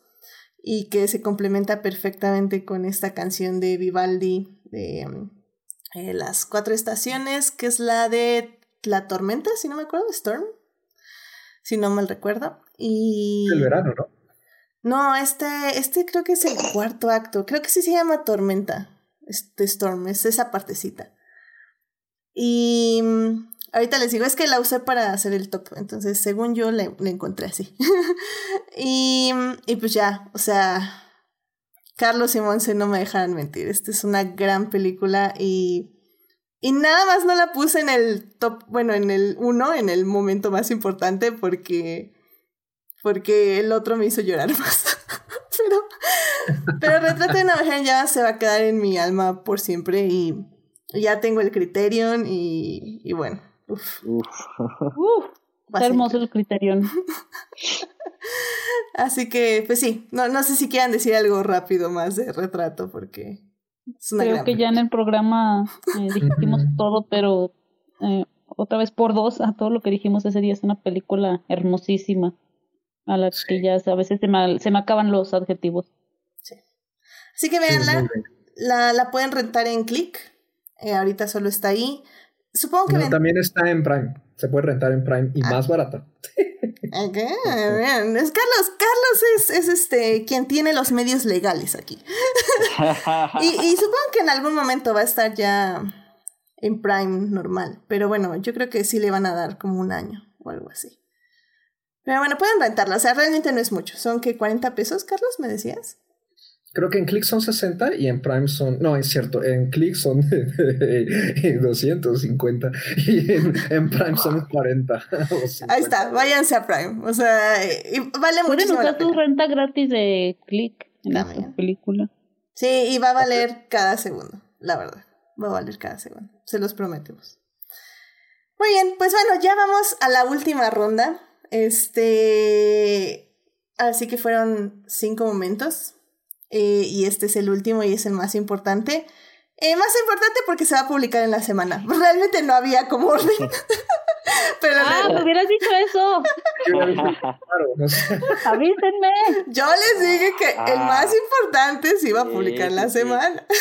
y que se complementa perfectamente con esta canción de Vivaldi de eh, las cuatro estaciones, que es la de La Tormenta, si no me acuerdo, Storm, si no mal recuerdo. Y... El verano, ¿no? No, este, este creo que es el cuarto acto, creo que sí se llama Tormenta, este Storm, es esa partecita. Y ahorita les digo, es que la usé para hacer el top, entonces según yo le encontré así. y, y pues ya, o sea, Carlos y Monse no me dejaron mentir, esta es una gran película y, y nada más no la puse en el top, bueno, en el uno, en el momento más importante porque, porque el otro me hizo llorar más. pero, pero Retrato de una mujer ya se va a quedar en mi alma por siempre y ya tengo el Criterion y, y bueno. Uf. Uf. uf está hermoso el Criterion. Así que, pues sí, no, no sé si quieran decir algo rápido más de retrato, porque es una Creo gran que ya en el programa eh, dijimos todo, pero eh, otra vez por dos a todo lo que dijimos ese día. Es una película hermosísima, a la sí. que ya a veces se me, se me acaban los adjetivos. Sí. Así que véanla, la, la pueden rentar en Click. Eh, ahorita solo está ahí. Supongo que. No, también está en Prime. Se puede rentar en Prime y ah. más barata. Okay, bien. Es Carlos, Carlos es, es este quien tiene los medios legales aquí. y, y, supongo que en algún momento va a estar ya en Prime normal. Pero bueno, yo creo que sí le van a dar como un año o algo así. Pero bueno, pueden rentarla, o sea, realmente no es mucho. ¿Son que 40 pesos, Carlos, me decías? Creo que en Click son 60 y en Prime son. No, es cierto, en Click son 250 y en, Prime son 40. Ahí está, váyanse a Prime. O sea, vale mucho. Pueden usar tu renta gratis de Click en la película. Sí, y va a valer cada segundo, la verdad. Va a valer cada segundo, se los prometemos. Muy bien, pues bueno, ya vamos a la última ronda. Este. Así que fueron cinco momentos. Eh, y este es el último y es el más importante. Eh, más importante porque se va a publicar en la semana. Realmente no había como orden. Pero ah, me hubieras dicho eso. Avísenme. Yo les dije que el ah. más importante se iba a publicar la semana.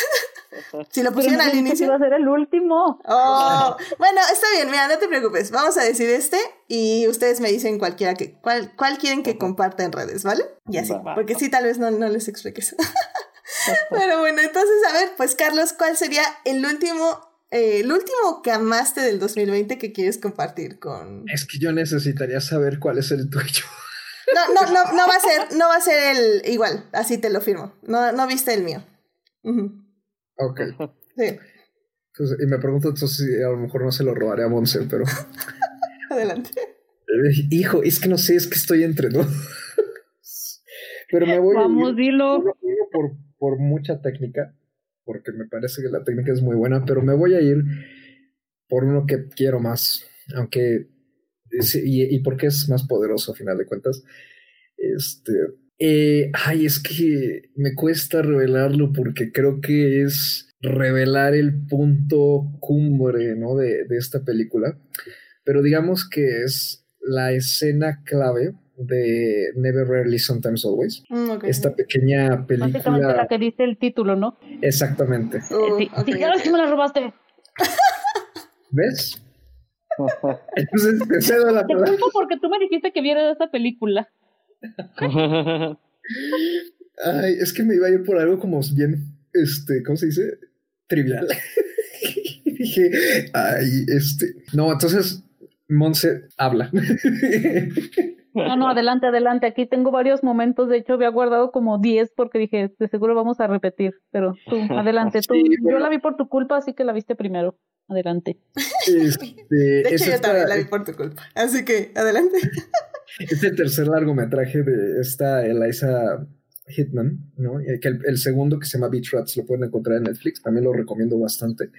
Si lo pusieron al inicio. Iba a ser el último. Oh, bueno, está bien, mira, no te preocupes. Vamos a decir este y ustedes me dicen cualquiera que, cuál, cuál quieren que comparta en redes, ¿vale? Y así, porque sí, tal vez no, no les expliques. Pero bueno, entonces, a ver, pues Carlos, ¿cuál sería el último eh, el último que amaste del 2020 que quieres compartir con. Es que yo necesitaría saber cuál es el tuyo. No, no, no, no va a ser, no va a ser el igual, así te lo firmo. No, no viste el mío. Ok. Sí. Pues, y me pregunto entonces si a lo mejor no se lo robaré a Monse, pero. Adelante. Eh, hijo, es que no sé, es que estoy entre dos. pero me voy Vamos, dilo. Por, por mucha técnica, porque me parece que la técnica es muy buena, pero me voy a ir por uno que quiero más, aunque. Y, y porque es más poderoso a final de cuentas. Este, eh, ay, es que me cuesta revelarlo porque creo que es revelar el punto cumbre ¿no? de, de esta película. Pero digamos que es la escena clave de Never Rarely Sometimes Always. Mm, esta pequeña película. Básicamente la que dice el título, ¿no? Exactamente. Uh, sí, sí, sí me la robaste. ¿Ves? Entonces te cedo la Te culpo porque tú me dijiste que viera esta película. Ay, es que me iba a ir por algo como bien, este, ¿cómo se dice? Trivial. dije, ay, este. No, entonces, Monse habla. No, no, adelante, adelante. Aquí tengo varios momentos. De hecho, había guardado como 10 porque dije, de seguro vamos a repetir. Pero tú, adelante. Tú, Yo la vi por tu culpa, así que la viste primero. Adelante. Este, de hecho, yo también la vi por tu culpa. Así que, adelante. Este tercer largometraje de esta Eliza Hitman, ¿no? Que el, segundo que se llama Beach Rats lo pueden encontrar en Netflix, también lo recomiendo bastante.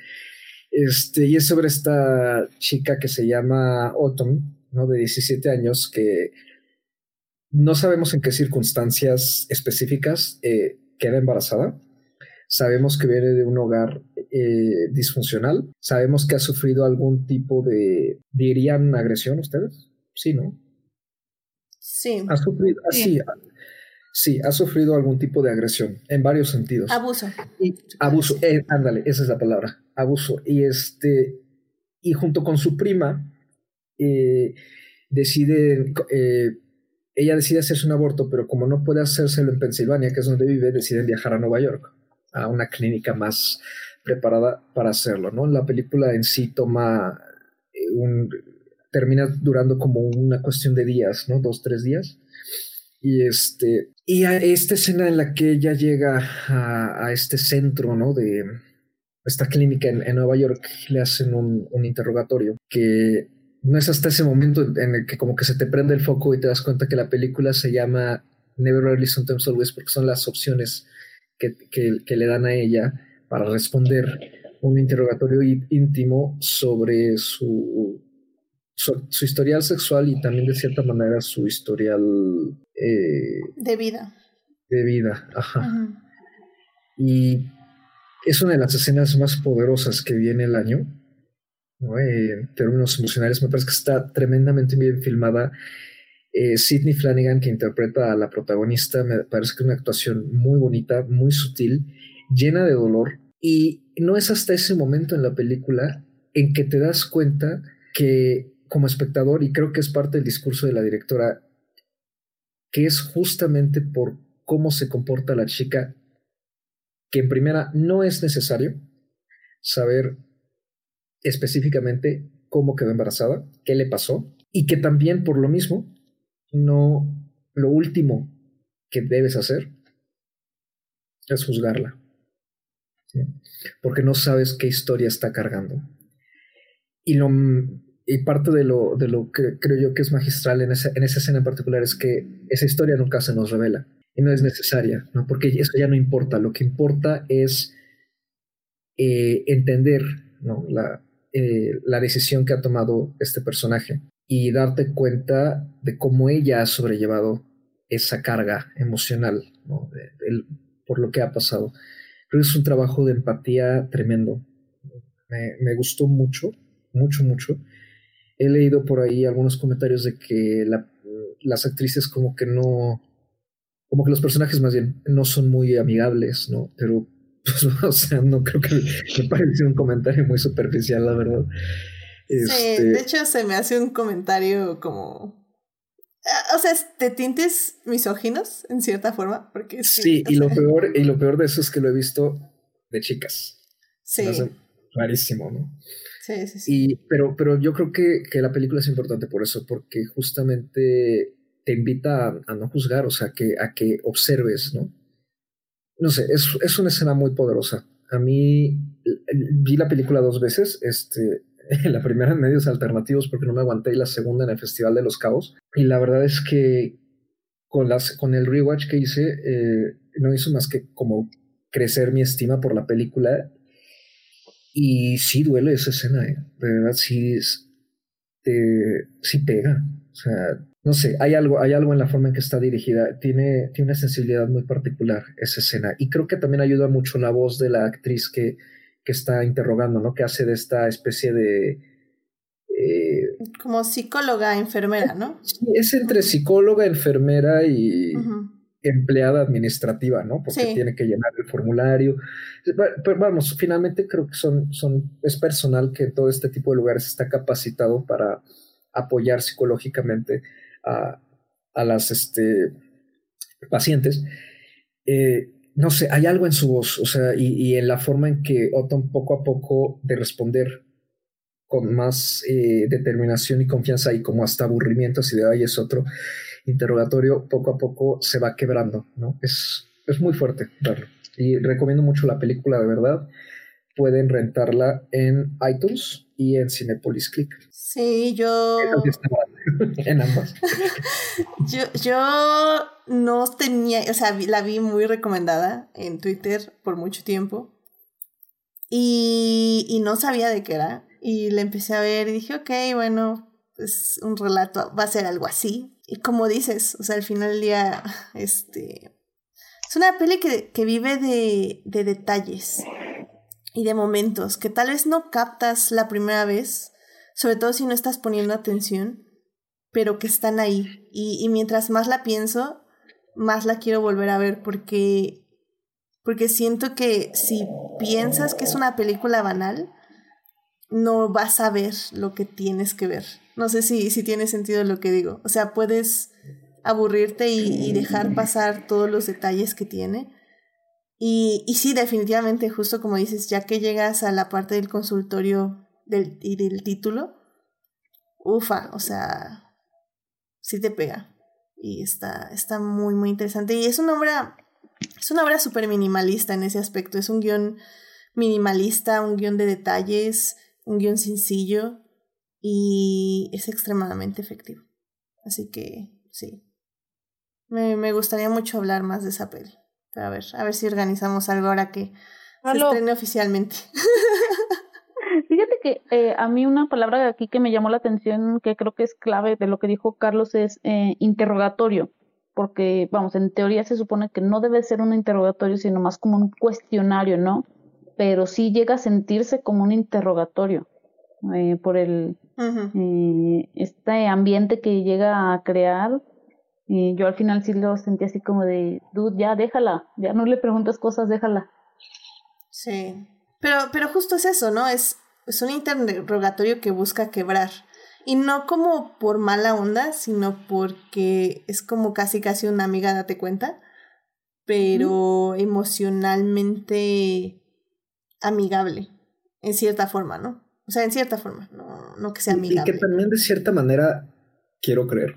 Este, y es sobre esta chica que se llama Autumn, ¿no? De 17 años, que no sabemos en qué circunstancias específicas eh, queda embarazada. Sabemos que viene de un hogar eh, disfuncional. Sabemos que ha sufrido algún tipo de, dirían, agresión ustedes. Sí, ¿no? Sí. Ha sufrido, sí. sí, ha sufrido algún tipo de agresión en varios sentidos. Abuso. Y, abuso, eh, ándale, esa es la palabra, abuso. Y este, y junto con su prima, eh, decide, eh, ella decide hacerse un aborto, pero como no puede hacérselo en Pensilvania, que es donde vive, deciden viajar a Nueva York, a una clínica más preparada para hacerlo, ¿no? La película en sí toma un, termina durando como una cuestión de días, ¿no? Dos, tres días. Y este, y a esta escena en la que ella llega a, este centro, ¿no? De esta clínica en, Nueva York, le hacen un, interrogatorio que no es hasta ese momento en el que como que se te prende el foco y te das cuenta que la película se llama Never Really Sometimes Always porque son las opciones que, que le dan a ella para responder un interrogatorio íntimo sobre su su, historial sexual y también de cierta manera su historial eh, de vida. De vida, ajá. Y es una de las escenas más poderosas que viene el año. Eh, en términos emocionales, me parece que está tremendamente bien filmada. Eh, Sidney Flanagan, que interpreta a la protagonista, me parece que es una actuación muy bonita, muy sutil, llena de dolor. Y no es hasta ese momento en la película en que te das cuenta que como espectador, y creo que es parte del discurso de la directora, que es justamente por cómo se comporta la chica, que en primera no es necesario saber específicamente cómo quedó embarazada, qué le pasó, y que también por lo mismo, no, lo último que debes hacer es juzgarla, porque no sabes qué historia está cargando. Y, lo, y parte de lo, de lo que creo yo que es magistral en esa, en esa escena en particular es que esa historia nunca se nos revela y no es necesaria, ¿no? porque eso ya no importa, lo que importa es eh, entender ¿no? la, eh, la decisión que ha tomado este personaje y darte cuenta de cómo ella ha sobrellevado esa carga emocional por lo que ha pasado. Creo que es un trabajo de empatía tremendo. Me, gustó mucho, mucho, mucho. He leído por ahí algunos comentarios de que la, las actrices como que no, como que los personajes más bien no son muy amigables, ¿no? Pero pues, o sea, no creo que me pareció un comentario muy superficial, la verdad. Sí, este de hecho se me hace un comentario como... Ah, o sea, de tintes misóginos, en cierta forma, porque... sí, y lo, peor, y lo peor de eso es que lo he visto de chicas. Sí. rarísimo, ¿no? Sí, sí, sí. Y, pero, pero yo creo que, que, la película es importante por eso, porque justamente te invita a, a no juzgar, o sea, que, a que observes, ¿no? No sé, es, es una escena muy poderosa. A mí vi la película dos veces, este, la primera en medios alternativos porque no me aguanté y la segunda en el Festival de los Cabos. Y la verdad es que con, las, con el rewatch que hice, eh, no hizo más que como crecer mi estima por la película. Y sí duele esa escena, ¿eh? de verdad sí, eh, sí pega. O sea, no sé, hay algo, hay algo en la forma en que está dirigida. Tiene, tiene una sensibilidad muy particular esa escena. Y creo que también ayuda mucho la voz de la actriz que, que está interrogando, ¿no? Que hace de esta especie de. Eh, Como psicóloga, enfermera, ¿no? Sí, es entre psicóloga, enfermera y empleada administrativa, ¿no? Porque tiene que llenar el formulario. Pero vamos, finalmente creo que son, son, es personal que todo este tipo de lugares está capacitado para apoyar psicológicamente a, a las este, pacientes, eh, no sé, hay algo en su voz, o sea, y, y, en la forma en que Otton poco a poco de responder con más eh, determinación y confianza y como hasta aburrimiento, si de ahí es otro interrogatorio, poco a poco se va quebrando, ¿no? Es, es muy fuerte verlo. Y recomiendo mucho la película, de verdad. Pueden rentarla en iTunes y en Cinepolis Click. Sí, yo. en ambas. yo, yo no tenía, o sea, la vi muy recomendada en Twitter por mucho tiempo. Y, y no sabía de qué era. Y la empecé a ver y dije, ok, bueno, pues un relato va a ser algo así. Y como dices, o sea, al final del día, este. Es una peli que, que vive de, de detalles y de momentos que tal vez no captas la primera vez, sobre todo si no estás poniendo atención, pero que están ahí. Y, y mientras más la pienso, más la quiero volver a ver porque, porque siento que si piensas que es una película banal, no vas a ver lo que tienes que ver. No sé si, si tiene sentido lo que digo. O sea, puedes aburrirte y, y dejar pasar todos los detalles que tiene. Y, y sí, definitivamente, justo como dices, ya que llegas a la parte del consultorio del, y del título, ufa, o sea, sí te pega. Y está, está muy, muy interesante. Y es una obra, es una obra súper minimalista en ese aspecto. Es un guion minimalista, un guion de detalles, un guion sencillo y es extremadamente efectivo. Así que sí. Me, me gustaría mucho hablar más de esa peli. A ver, a ver si organizamos algo ahora que se estrene oficialmente. Fíjate que eh, a mí una palabra aquí que me llamó la atención, que creo que es clave de lo que dijo Carlos, es eh, interrogatorio. Porque, vamos, en teoría se supone que no debe ser un interrogatorio, sino más como un cuestionario, ¿no? Pero sí llega a sentirse como un interrogatorio eh, por el eh, este ambiente que llega a crear. Y yo al final sí lo sentí así como de, dude, ya déjala, ya no le preguntas cosas, déjala. Sí, pero, pero justo es eso, ¿no? Es es un interrogatorio que busca quebrar. Y no como por mala onda, sino porque es como casi casi una amiga, date cuenta, pero emocionalmente amigable, en cierta forma, ¿no? O sea, en cierta forma, no, no que sea amigable. Y que también de cierta manera, quiero creer,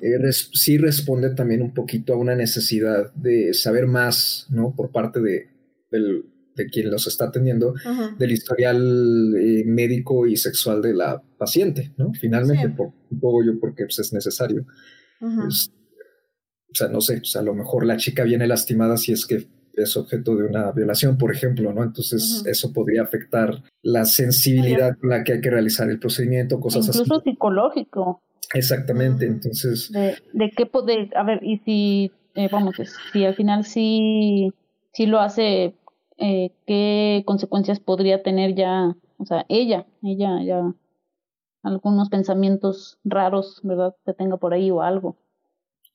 eh, sí responde también un poquito a una necesidad de saber más, ¿no? Por parte de, de quien los está atendiendo, del historial eh, médico y sexual de la paciente, ¿no? Finalmente, por, un poco yo porque pues, es necesario. o sea, no sé, o sea, a lo mejor la chica viene lastimada si es que es objeto de una violación, por ejemplo, ¿no? Entonces eso podría afectar la sensibilidad con la que hay que realizar el procedimiento, cosas así. Incluso psicológico. Exactamente, entonces... De, de qué poder, a ver, y si, eh, vamos, si al final sí, sí lo hace, eh, ¿qué consecuencias podría tener ya, o sea, ella, ella ya, algunos pensamientos raros, ¿verdad? Que tenga por ahí o algo.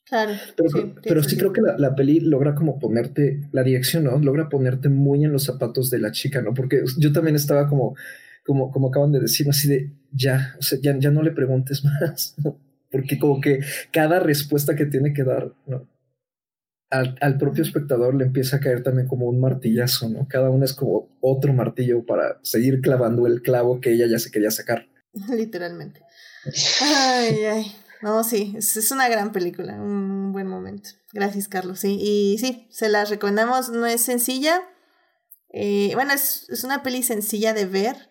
Claro. Pero sí, pero sí creo que la, la, peli logra como ponerte, la dirección, ¿no? Logra ponerte muy en los zapatos de la chica, ¿no? Porque yo también estaba como, como, como acaban de decir, así de ya, o sea, ya, ya no le preguntes más, ¿no? Porque como que cada respuesta que tiene que dar, ¿no? Al, al, propio espectador le empieza a caer también como un martillazo, ¿no? Cada uno es como otro martillo para seguir clavando el clavo que ella ya se quería sacar. Literalmente. Ay, ay. No, sí, es, es, una gran película, un buen momento. Gracias, Carlos. Sí, y sí, se la recomendamos. No es sencilla. Eh, bueno, es, es una peli sencilla de ver,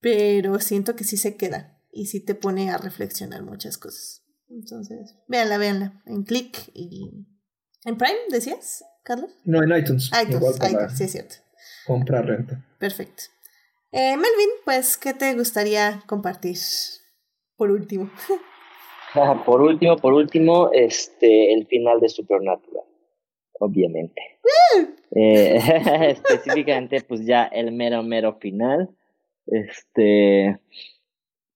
pero siento que sí se queda y sí te pone a reflexionar muchas cosas. Entonces, véanla, véanla. En click y. ¿En Prime decías, Carlos? No, en iTunes. iTunes, iTunes sí, es cierto. Compra, renta. Perfecto. Eh, Melvin, pues, ¿qué te gustaría compartir por último? por último, por último, este, el final de Supernatural, obviamente. eh, específicamente, pues ya el mero, mero final. Este,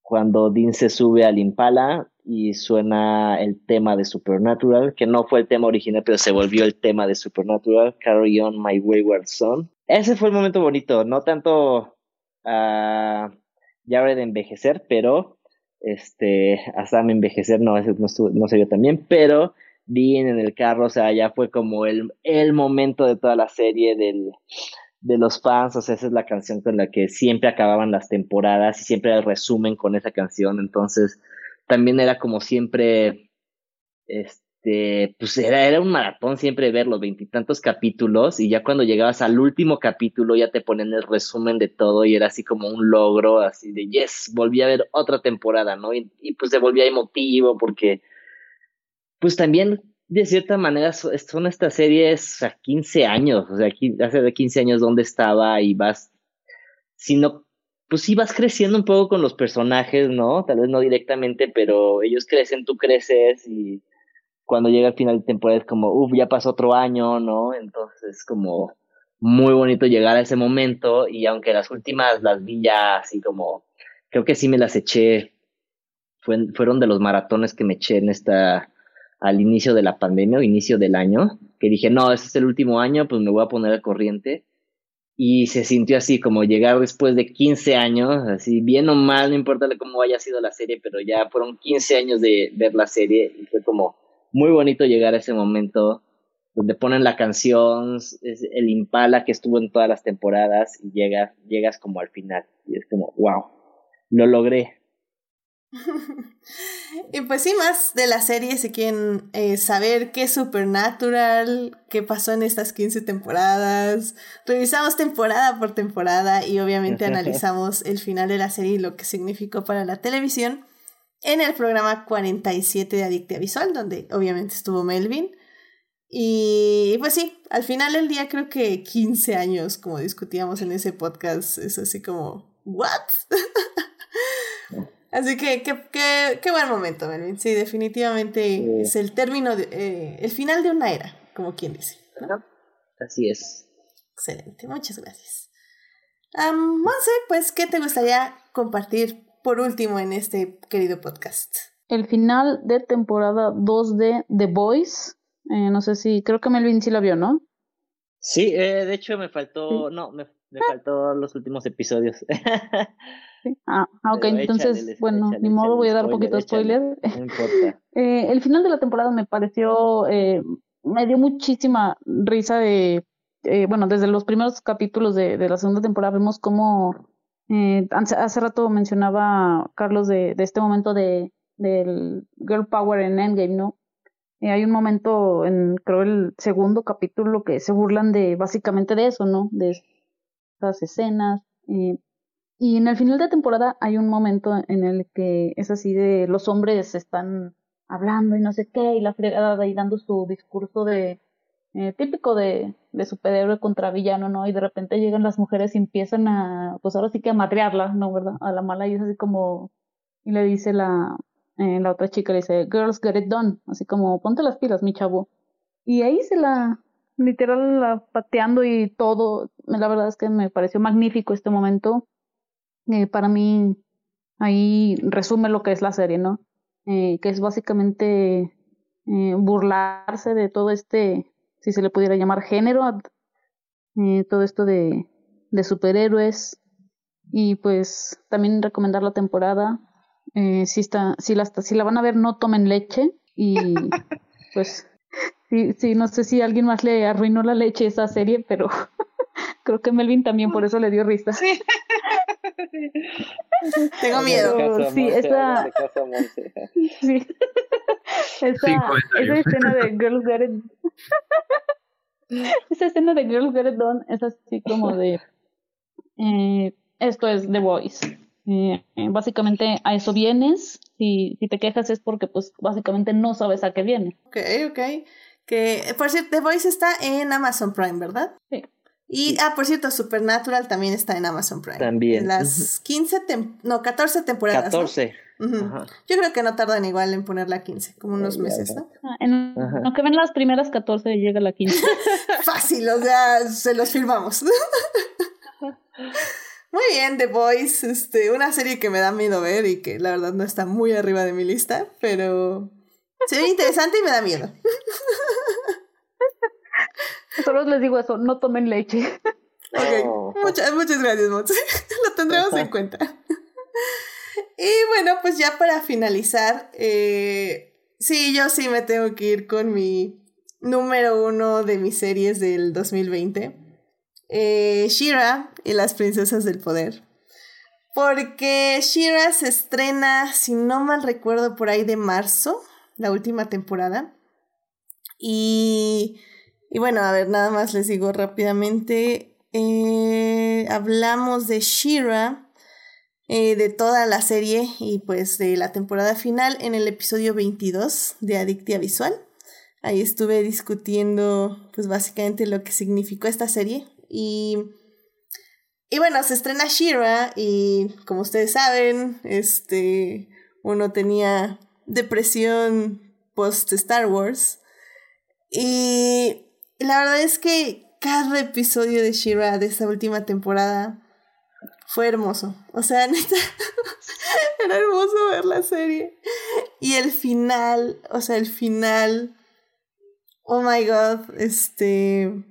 cuando Dean se sube al Impala y suena el tema de Supernatural, que no fue el tema original, pero se volvió el tema de Supernatural, Carry On My Wayward Son. Ese fue el momento bonito, no tanto uh, ya de envejecer, pero este, hasta envejecer no, no, no se vio tan bien, pero bien en el carro, o sea, ya fue como el, el momento de toda la serie del, de los fans, o sea, esa es la canción con la que siempre acababan las temporadas y siempre el resumen con esa canción, entonces también era como siempre, este, pues era, era un maratón siempre ver los veintitantos capítulos y ya cuando llegabas al último capítulo ya te ponen el resumen de todo y era así como un logro, así de yes, volví a ver otra temporada, ¿no? Y, pues se volvía emotivo porque, pues también de cierta manera son estas series a 15 años, o sea, hace de 15 años donde estaba y vas, sino pues sí vas creciendo un poco con los personajes, ¿no? Tal vez no directamente, pero ellos crecen, tú creces y cuando llega el final de temporada es como, uff, ya pasó otro año, ¿no? Entonces como muy bonito llegar a ese momento y aunque las últimas las vi ya así como, creo que sí me las eché, fueron de los maratones que me eché en esta, al inicio de la pandemia o inicio del año, que dije, no, este es el último año, pues me voy a poner al corriente. Y se sintió así como llegar después de 15 años, así bien o mal, no importa cómo haya sido la serie, pero ya fueron 15 años de ver la serie y fue como, muy bonito llegar a ese momento donde ponen la canción, es el Impala que estuvo en todas las temporadas y llegas, llegas como al final y es como, wow, lo logré. y pues sí, más de la serie, si quieren eh, saber qué es Supernatural, qué pasó en estas 15 temporadas, revisamos temporada por temporada y obviamente analizamos el final de la serie y lo que significó para la televisión en el programa 47 de Adictia Visual, donde obviamente estuvo Melvin. Y pues sí, al final del día creo que 15 años, como discutíamos en ese podcast, es así como, ¿what? así que qué buen momento, Melvin. Sí, definitivamente es el término, de, eh, el final de una era, como quien dice. Así es. Excelente, muchas gracias. Um, Monse, pues, ¿qué te gustaría compartir por último en este querido podcast? El final de temporada 2 de The Boys. Eh, no sé si, creo que Melvin sí la vio, ¿no? Sí, eh, de hecho me faltó, no, me, me faltó los últimos episodios. Ah, ah, ok, entonces, bueno, ni modo, voy a dar un poquito de spoiler. no importa. eh, el final de la temporada me pareció, eh, me dio muchísima risa de, eh, bueno, desde los primeros capítulos de, de la segunda temporada vemos cómo Eh, hace, rato mencionaba Carlos de, de este momento de del Girl Power en Endgame, ¿no? Eh, hay un momento en, creo, el segundo capítulo que se burlan de básicamente de eso, ¿no? De esas escenas. Eh, y en el final de temporada hay un momento en el que es así de los hombres están hablando y no sé qué, y la fregada ahí dando su discurso de eh, típico de, de superhéroe contra villano, ¿no? Y de repente llegan las mujeres y empiezan a, pues ahora sí que a madrearla, ¿no? ¿Verdad? A la mala y es así como, y le dice la, eh, la otra chica le dice, girls get it done, así como, ponte las pilas, mi chavo. Y ahí se la, literal, la pateando y todo, la verdad es que me pareció magnífico este momento. Eh, para mí, ahí resume lo que es la serie, ¿no? Eh, que es básicamente eh, burlarse de todo este si se le pudiera llamar género, eh, todo esto de, de superhéroes. Y pues también recomendar la temporada. Eh, si, está, si, la, si la van a ver, no tomen leche. Y pues sí, sí, no sé si alguien más le arruinó la leche a esa serie, pero creo que Melvin también por eso le dio risa. Sí. Tengo miedo. Sí, esa, sí. esa, esa escena de Girls Get It esa escena de Girls Get It Done es así como de eh, esto es The Voice. Eh, básicamente a eso vienes. Si, si te quejas es porque pues básicamente no sabes a qué viene. Ok, ok. Que por cierto, The Voice está en Amazon Prime, ¿verdad? Sí. Y, ah, por cierto, Supernatural también está en Amazon Prime. También. Las 15, no, 14 temporadas. 14. Yo creo que no tardan igual en poner la 15, como unos meses, ¿no? Ah, en lo que ven las primeras 14 llega la 15. Fácil, o sea, se los firmamos. Muy bien, The Boys, este, una serie que me da miedo ver y que la verdad no está muy arriba de mi lista, pero se ve interesante y me da miedo. Solo les digo eso, no tomen leche. Ok, muchas, muchas gracias, Mots. Lo tendremos en cuenta. Y bueno, pues ya para finalizar, eh, sí, yo sí me tengo que ir con mi número uno de mis series del 2020. Eh, Shira y las princesas del poder. Porque Shira se estrena, si no mal recuerdo, por ahí de marzo, la última temporada. Y, y bueno, a ver, nada más les digo rápidamente. Eh, hablamos de Shira eh, de toda la serie y pues de la temporada final en el episodio 22 de Adictia Visual. Ahí estuve discutiendo pues básicamente lo que significó esta serie y... Y bueno, se estrena Shira y como ustedes saben, este, uno tenía depresión post Star Wars. Y la verdad es que cada episodio de Shira de esta última temporada fue hermoso. O sea, era hermoso ver la serie. Y el final, o sea, el final, oh my god, este,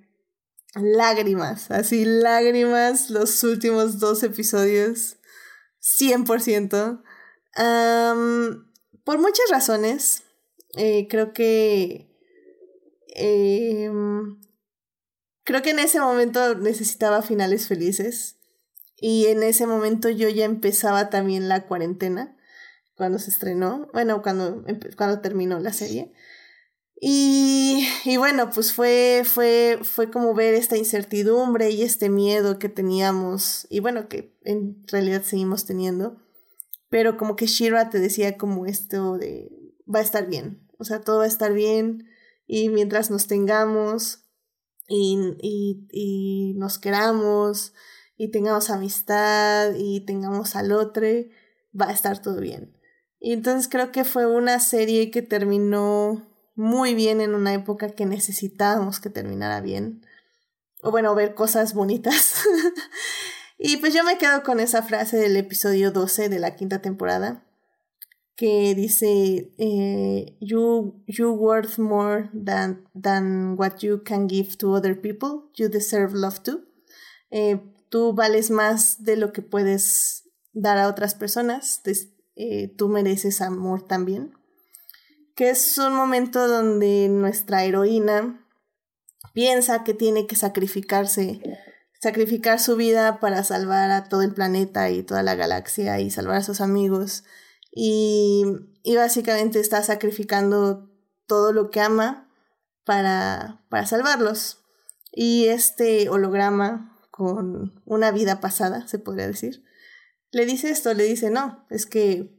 lágrimas, así lágrimas, los últimos dos episodios, 100%. por muchas razones, eh, creo que... Em, creo que en ese momento necesitaba finales felices. Y en ese momento yo ya empezaba también la cuarentena, cuando se estrenó, bueno, cuando, cuando terminó la serie. Y, y bueno, pues fue, fue, fue como ver esta incertidumbre y este miedo que teníamos, y bueno, que en realidad seguimos teniendo, pero como que Shira te decía como esto de, va a estar bien, o sea, todo va a estar bien, y mientras nos tengamos y, y, y nos queramos, y tengamos amistad y tengamos al otro, va a estar todo bien. Y entonces creo que fue una serie que terminó muy bien en una época que necesitábamos que terminara bien. O bueno, ver cosas bonitas. y pues yo me quedo con esa frase del episodio 12 de la quinta temporada que dice eh, you you worth more than than what you can give to other people you deserve love too eh, tú vales más de lo que puedes dar a otras personas, eh, tú mereces amor también. Que es un momento donde nuestra heroína piensa que tiene que sacrificarse sacrificar su vida para salvar a todo el planeta y toda la galaxia y salvar a sus amigos. Y, y básicamente está sacrificando todo lo que ama para, para salvarlos. Y este holograma con una vida pasada, se podría decir, le dice esto, le dice, no, es que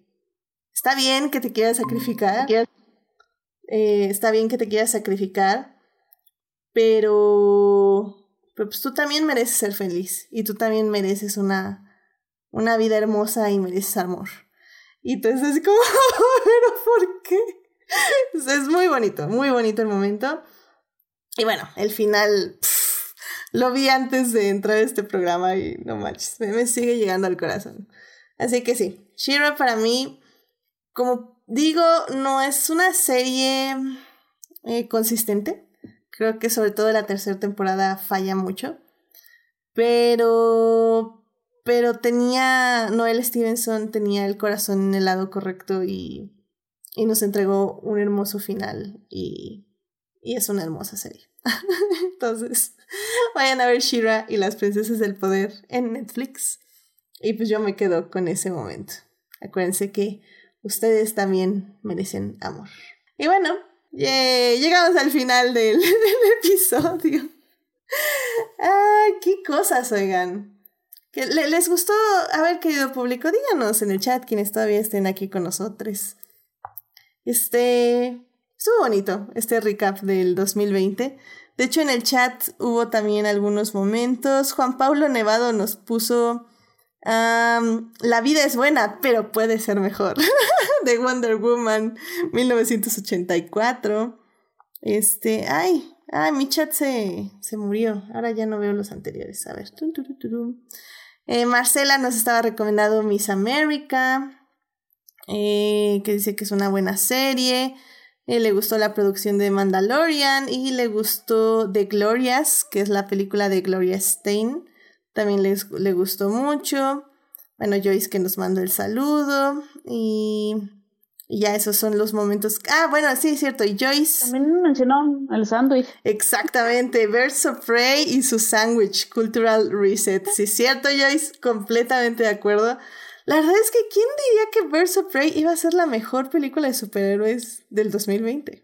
está bien que te quieras sacrificar, eh, está bien que te quieras sacrificar, pero, pero pues tú también mereces ser feliz y tú también mereces una, una vida hermosa y mereces amor. Y entonces así como, pero ¿por qué? es muy bonito, muy bonito el momento. Y bueno, el final lo vi antes de entrar a este programa y no manches, me, sigue llegando al corazón. Así que sí, Shira para mí, como digo, no es una serie eh, consistente. Creo que sobre todo la tercera temporada falla mucho. Pero. Pero tenía. Noel Stevenson tenía el corazón en el lado correcto y. Y nos entregó un hermoso final. Y. Y es una hermosa serie. Entonces, vayan a ver Shira y las princesas del poder en Netflix. Y pues yo me quedo con ese momento. Acuérdense que ustedes también merecen amor. Y bueno, llegamos al final del, episodio. Ay, qué cosas, oigan. ¿Que ¿Les gustó? A ver, querido público, díganos en el chat quienes todavía estén aquí con nosotros. Este. Estuvo bonito este recap del 2020. De hecho, en el chat hubo también algunos momentos. Juan Pablo Nevado nos puso La vida es buena, pero puede ser mejor. de Wonder Woman 1984. Este, ay, ay, mi chat se, se murió. Ahora ya no veo los anteriores. A ver. Eh, Marcela nos estaba recomendando Miss America. Eh, que dice que es una buena serie. Eh, le gustó la producción de Mandalorian y le gustó The Glorias, que es la película de Gloria Stein. También les, le gustó mucho. Bueno, Joyce que nos mandó el saludo y, ya esos son los momentos. Ah, bueno, sí, es cierto. Y Joyce. También mencionó el sándwich. Exactamente, Birds of Prey y su sándwich, Cultural Reset. Sí, es cierto, Joyce, completamente de acuerdo. La verdad es que ¿quién diría que Birds of Prey iba a ser la mejor película de superhéroes del 2020?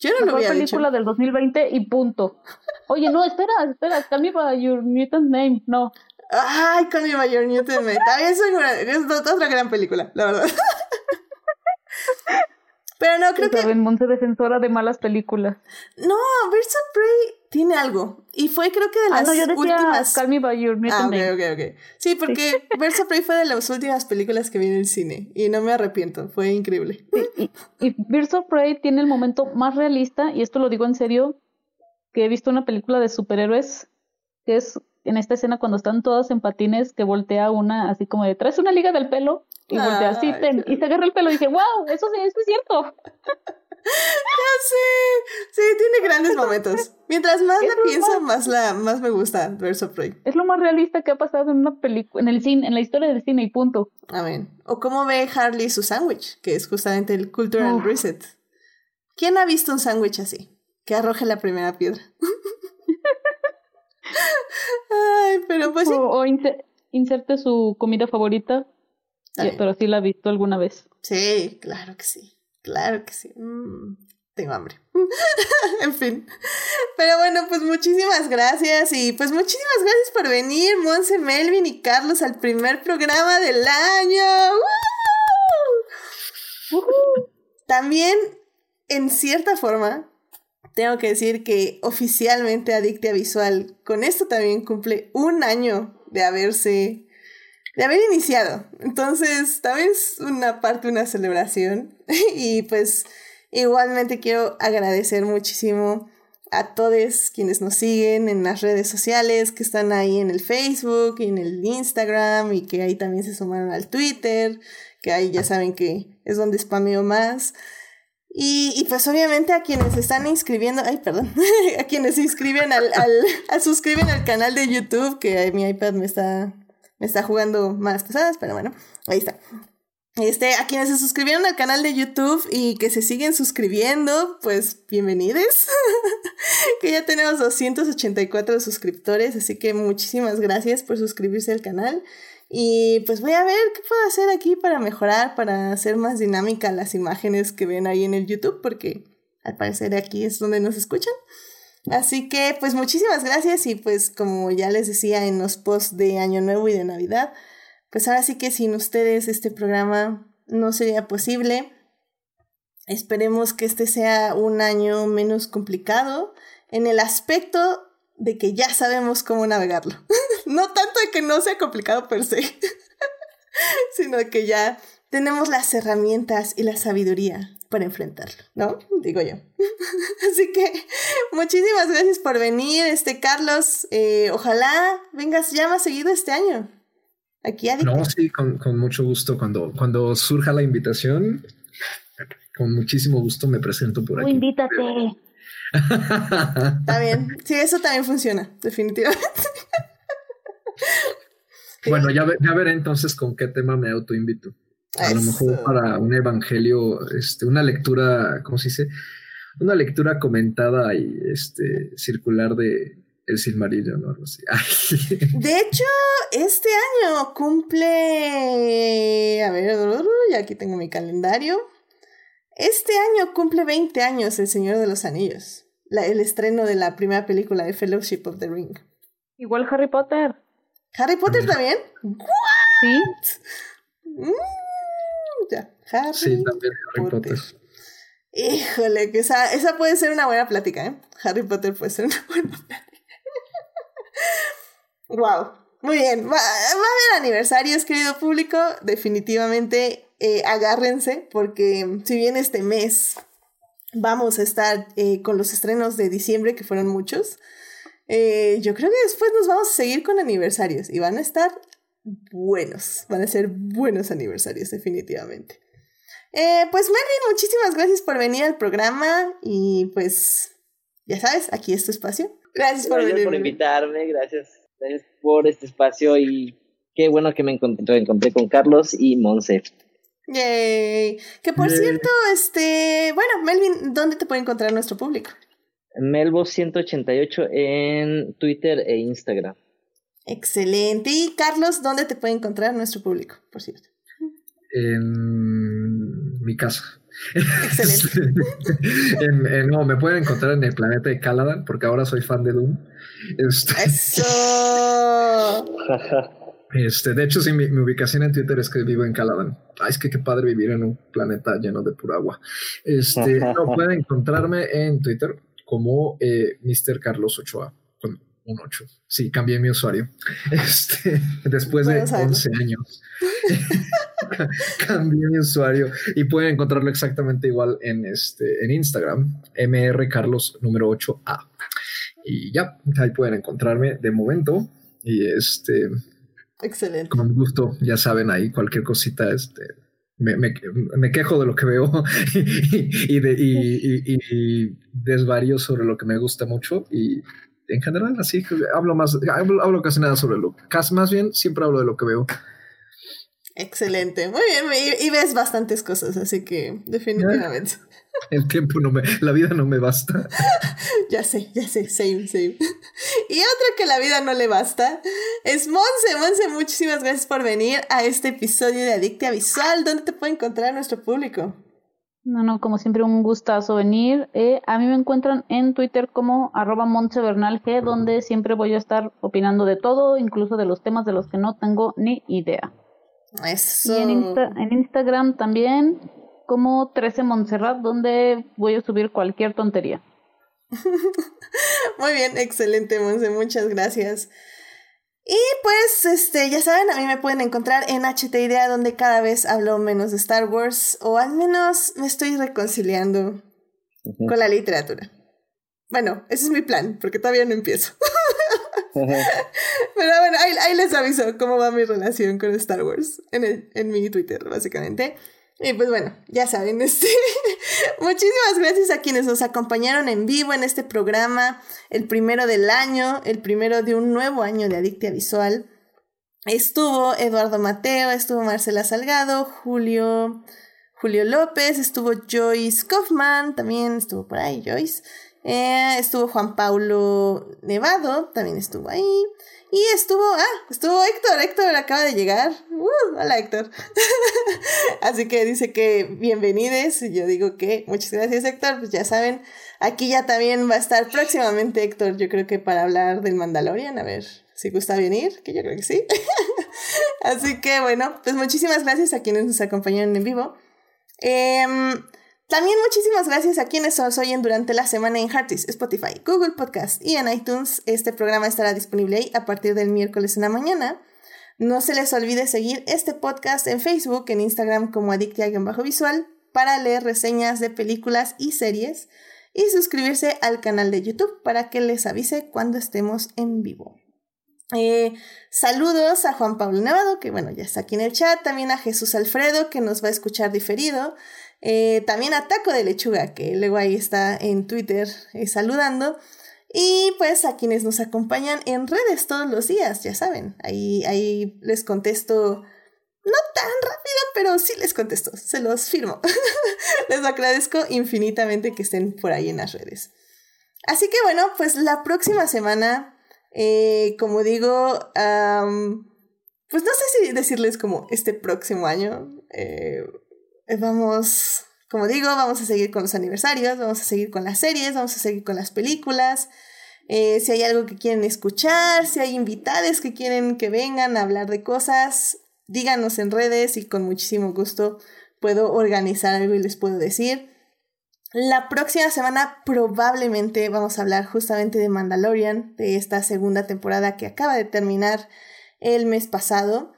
Yo no lo había película del 2020 y punto. Oye, no, espera, espera, Me By Your Mutant Name, no. Ay, By Your Mutant Name. También es, es otra gran película, la verdad. Pero no, creo que... Monte defensora de malas películas. No, Birds of Prey tiene algo. Y fue creo que de las ah, no, yo decía últimas. Call Me by Your Ah, ok, ok, ok. Sí, porque Versa Prey fue de las últimas películas que vi en el cine. Y no me arrepiento. Fue increíble. y, y Birds of Prey tiene el momento más realista, y esto lo digo en serio, que he visto una película de superhéroes, que es en esta escena cuando están todas en patines, que voltea una así como de, traes una liga del pelo, y voltea así, y se agarra el pelo, y dije, wow, eso, eso es cierto. Ya sé. Sí, tiene grandes momentos. Mientras más la pienso, más la más me gusta Verso Prey. Es lo más realista que ha pasado en una película, en el cine, en la historia del cine y punto. Amén. O cómo ve Harley su sándwich, que es justamente el Cultural Reset. ¿Quién ha visto un sándwich así? Que arroje la primera piedra. Ay, pero pues sí. O, inserte su comida favorita. Pero sí la ha visto alguna vez. Sí, claro que sí. Claro que sí. Mm, tengo hambre. en fin. Pero bueno, pues muchísimas gracias y pues muchísimas gracias por venir, Monse, Melvin y Carlos, al primer programa del año. También, en cierta forma, tengo que decir que oficialmente Adictia Visual con esto también cumple un año de haberse de haber iniciado. Entonces, también es una parte, una celebración. y pues igualmente quiero agradecer muchísimo a todos quienes nos siguen en las redes sociales, que están ahí en el Facebook y en el Instagram y que ahí también se sumaron al Twitter, que ahí ya saben que es donde spameo más. Y, y, pues obviamente a quienes están inscribiendo, ay, perdón, a quienes se inscriben al, al, suscriben al canal de YouTube, que mi iPad me está está jugando más pesadas, pero bueno, ahí está. Este, a quienes se suscribieron al canal de YouTube y que se siguen suscribiendo, pues bienvenidos. que ya tenemos 284 suscriptores, así que muchísimas gracias por suscribirse al canal. Y pues voy a ver qué puedo hacer aquí para mejorar, para hacer más dinámica las imágenes que ven ahí en el YouTube, porque al parecer aquí es donde nos escuchan. Así que pues muchísimas gracias y pues como ya les decía en los posts de Año Nuevo y de Navidad, pues ahora sí que sin ustedes este programa no sería posible. Esperemos que este sea un año menos complicado en el aspecto de que ya sabemos cómo navegarlo. no tanto de que no sea complicado per se, sino que ya tenemos las herramientas y la sabiduría para enfrentarlo, ¿no? Digo yo. Así que muchísimas gracias por venir, este Carlos. Eh, ojalá vengas ya más seguido este año. Aquí No, sí, con, mucho gusto. Cuando, cuando surja la invitación, con muchísimo gusto me presento por aquí. Invítate. Está bien. Sí, eso también funciona, definitivamente. Bueno, ya, ya veré entonces con qué tema me autoinvito. A lo mejor para un evangelio, este, una lectura, ¿cómo se dice? Una lectura comentada y este, circular de, el Silmarillion ¿no? Algo así. De hecho, este año cumple. A ver, ya aquí tengo mi calendario. Este año cumple 20 años El Señor de los Anillos. el estreno de la primera película de Fellowship of the Ring. Igual Harry Potter. ¿Harry Potter también? Sí. Mm, Harry sí, también Harry Potter. Híjole, que esa, esa puede ser una buena plática, ¿eh? Harry Potter puede ser una buena plática. Wow. Muy bien. Va, a haber aniversarios, querido público. Definitivamente eh, agárrense porque si bien este mes vamos a estar eh, con los estrenos de diciembre, que fueron muchos, eh, yo creo que después nos vamos a seguir con aniversarios y van a estar buenos. Van a ser buenos aniversarios, definitivamente. Pues Melvin, muchísimas gracias por venir al programa y pues ya sabes, aquí es tu espacio. Gracias por venir. por invitarme, gracias, por este espacio y qué bueno que me encontré, encontré con Carlos y Monse. Yay. Que por cierto, este, bueno, Melvin, ¿dónde te puede encontrar nuestro público? Melvo188 en Twitter e Instagram. Excelente. Y Carlos, ¿dónde te puede encontrar nuestro público, por cierto? En mi casa. Excelente. no, me pueden encontrar en el planeta de Caladan, porque ahora soy fan de Doom. Este, ¡Eso! Este, de hecho, sí, mi, ubicación en Twitter es que vivo en Caladan. Ay, es que qué padre vivir en un planeta lleno de pura agua. Este, no, pueden encontrarme en Twitter como eh, Mr. Carlos Ochoa un 8. Sí, cambié mi usuario. Este, después de 11 años. cambié mi usuario y pueden encontrarlo exactamente igual en, este, en Instagram, mrcarlos número 8a. Y ya, ahí pueden encontrarme de momento. Y este. Excelente. Con gusto, ya saben, ahí cualquier cosita, este. Me, me, me quejo de lo que veo y, de, y, y desvarío sobre lo que me gusta mucho y en general, así hablo más, hablo, casi nada sobre lo, casi más bien siempre hablo de lo que veo. Excelente, muy bien, y, ves bastantes cosas, así que definitivamente. El tiempo no me, la vida no me basta. ya sé, ya sé, same, same. Y otra que la vida no le basta es Monse. Monse, muchísimas gracias por venir a este episodio de Adictia Visual. ¿Dónde te puede encontrar nuestro público? No, no, como siempre un gustazo venir. Eh, a mí me encuentran en Twitter como arroba G, donde siempre voy a estar opinando de todo, incluso de los temas de los que no tengo ni idea. Eso. Y en, en Instagram también como 13 Montserrat, donde voy a subir cualquier tontería. Muy bien, excelente, Monse, muchas gracias. Y pues, este, ya saben, a mí me pueden encontrar en HT Idea, donde cada vez hablo menos de Star Wars, o al menos me estoy reconciliando con la literatura. Bueno, ese es mi plan, porque todavía no empiezo. Pero bueno, ahí, les aviso cómo va mi relación con Star Wars en, en mi Twitter, básicamente. Y pues bueno, ya saben, este, muchísimas gracias a quienes nos acompañaron en vivo en este programa, el primero del año, el primero de un nuevo año de Adictia Visual. Estuvo Eduardo Mateo, estuvo Marcela Salgado, Julio, Julio López, estuvo Joyce Kaufman, también estuvo por ahí Joyce. Eh, estuvo Juan Paulo Nevado, también estuvo ahí. Y estuvo, ah, estuvo Héctor, Héctor acaba de llegar. Uh, hola Héctor. Así que dice que bienvenides. Y yo digo que muchas gracias Héctor. Pues ya saben, aquí ya también va a estar próximamente Héctor, yo creo que para hablar del Mandalorian. A ver si gusta venir, que yo creo que sí. Así que bueno, pues muchísimas gracias a quienes nos acompañaron en vivo. Eh, también muchísimas gracias a quienes nos oyen durante la semana en Heartis, Spotify, Google Podcast y en iTunes. Este programa estará disponible ahí a partir del miércoles en la mañana. No se les olvide seguir este podcast en Facebook, en Instagram como Adictia-Visual para leer reseñas de películas y series y suscribirse al canal de YouTube para que les avise cuando estemos en vivo. Eh, saludos a Juan Pablo Nevado, que bueno, ya está aquí en el chat, también a Jesús Alfredo, que nos va a escuchar diferido, eh, también a Taco de Lechuga, que luego ahí está en Twitter eh, saludando. Y pues a quienes nos acompañan en redes todos los días, ya saben, ahí, ahí les contesto, no tan rápido, pero sí les contesto, se los firmo. les agradezco infinitamente que estén por ahí en las redes. Así que bueno, pues la próxima semana, eh, como digo, pues no sé si decirles como este próximo año, vamos, como digo, vamos a seguir con los aniversarios, vamos a seguir con las series, vamos a seguir con las películas. Eh, si hay algo que quieren escuchar, si hay invitados que quieren que vengan a hablar de cosas, díganos en redes y con muchísimo gusto puedo organizar algo y les puedo decir. La próxima semana probablemente vamos a hablar justamente de Mandalorian, de esta segunda temporada que acaba de terminar el mes pasado.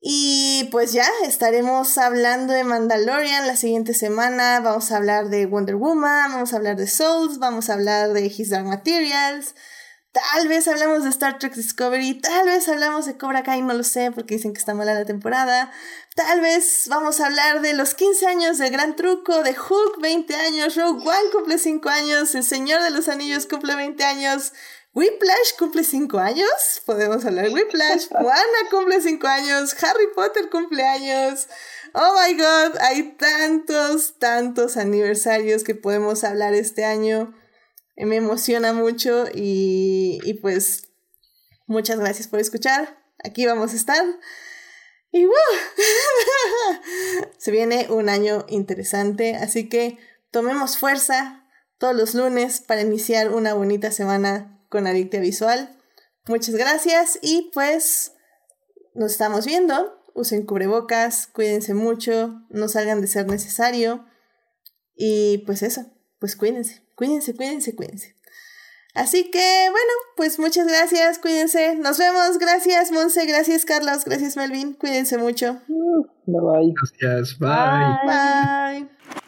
Y pues ya estaremos hablando de Mandalorian la siguiente semana. Vamos a hablar de Wonder Woman, vamos a hablar de Souls, vamos a hablar de His Dark Materials. Tal vez hablamos de Star Trek Discovery, tal vez hablamos de Cobra Kai, no lo sé porque dicen que está mala la temporada. Tal vez vamos a hablar de los 15 años del Gran Truco, de Hook 20 años, Rogue One cumple 5 años, El Señor de los Anillos cumple 20 años, Whiplash cumple 5 años, podemos hablar de Whiplash, Juana cumple 5 años, Harry Potter cumple años. Oh my god, hay tantos, tantos aniversarios que podemos hablar este año. Me emociona mucho y, y pues muchas gracias por escuchar. Aquí vamos a estar. Y wow, se viene un año interesante, así que tomemos fuerza todos los lunes para iniciar una bonita semana con Adictia Visual. Muchas gracias y pues nos estamos viendo. Usen cubrebocas, cuídense mucho, no salgan de ser necesario. Y pues eso, pues cuídense, cuídense, cuídense, cuídense. Así que bueno, pues muchas gracias, cuídense. Nos vemos, gracias Monse, gracias Carlos, gracias Melvin, cuídense mucho. Bye bye. Gracias, bye. Bye. Thank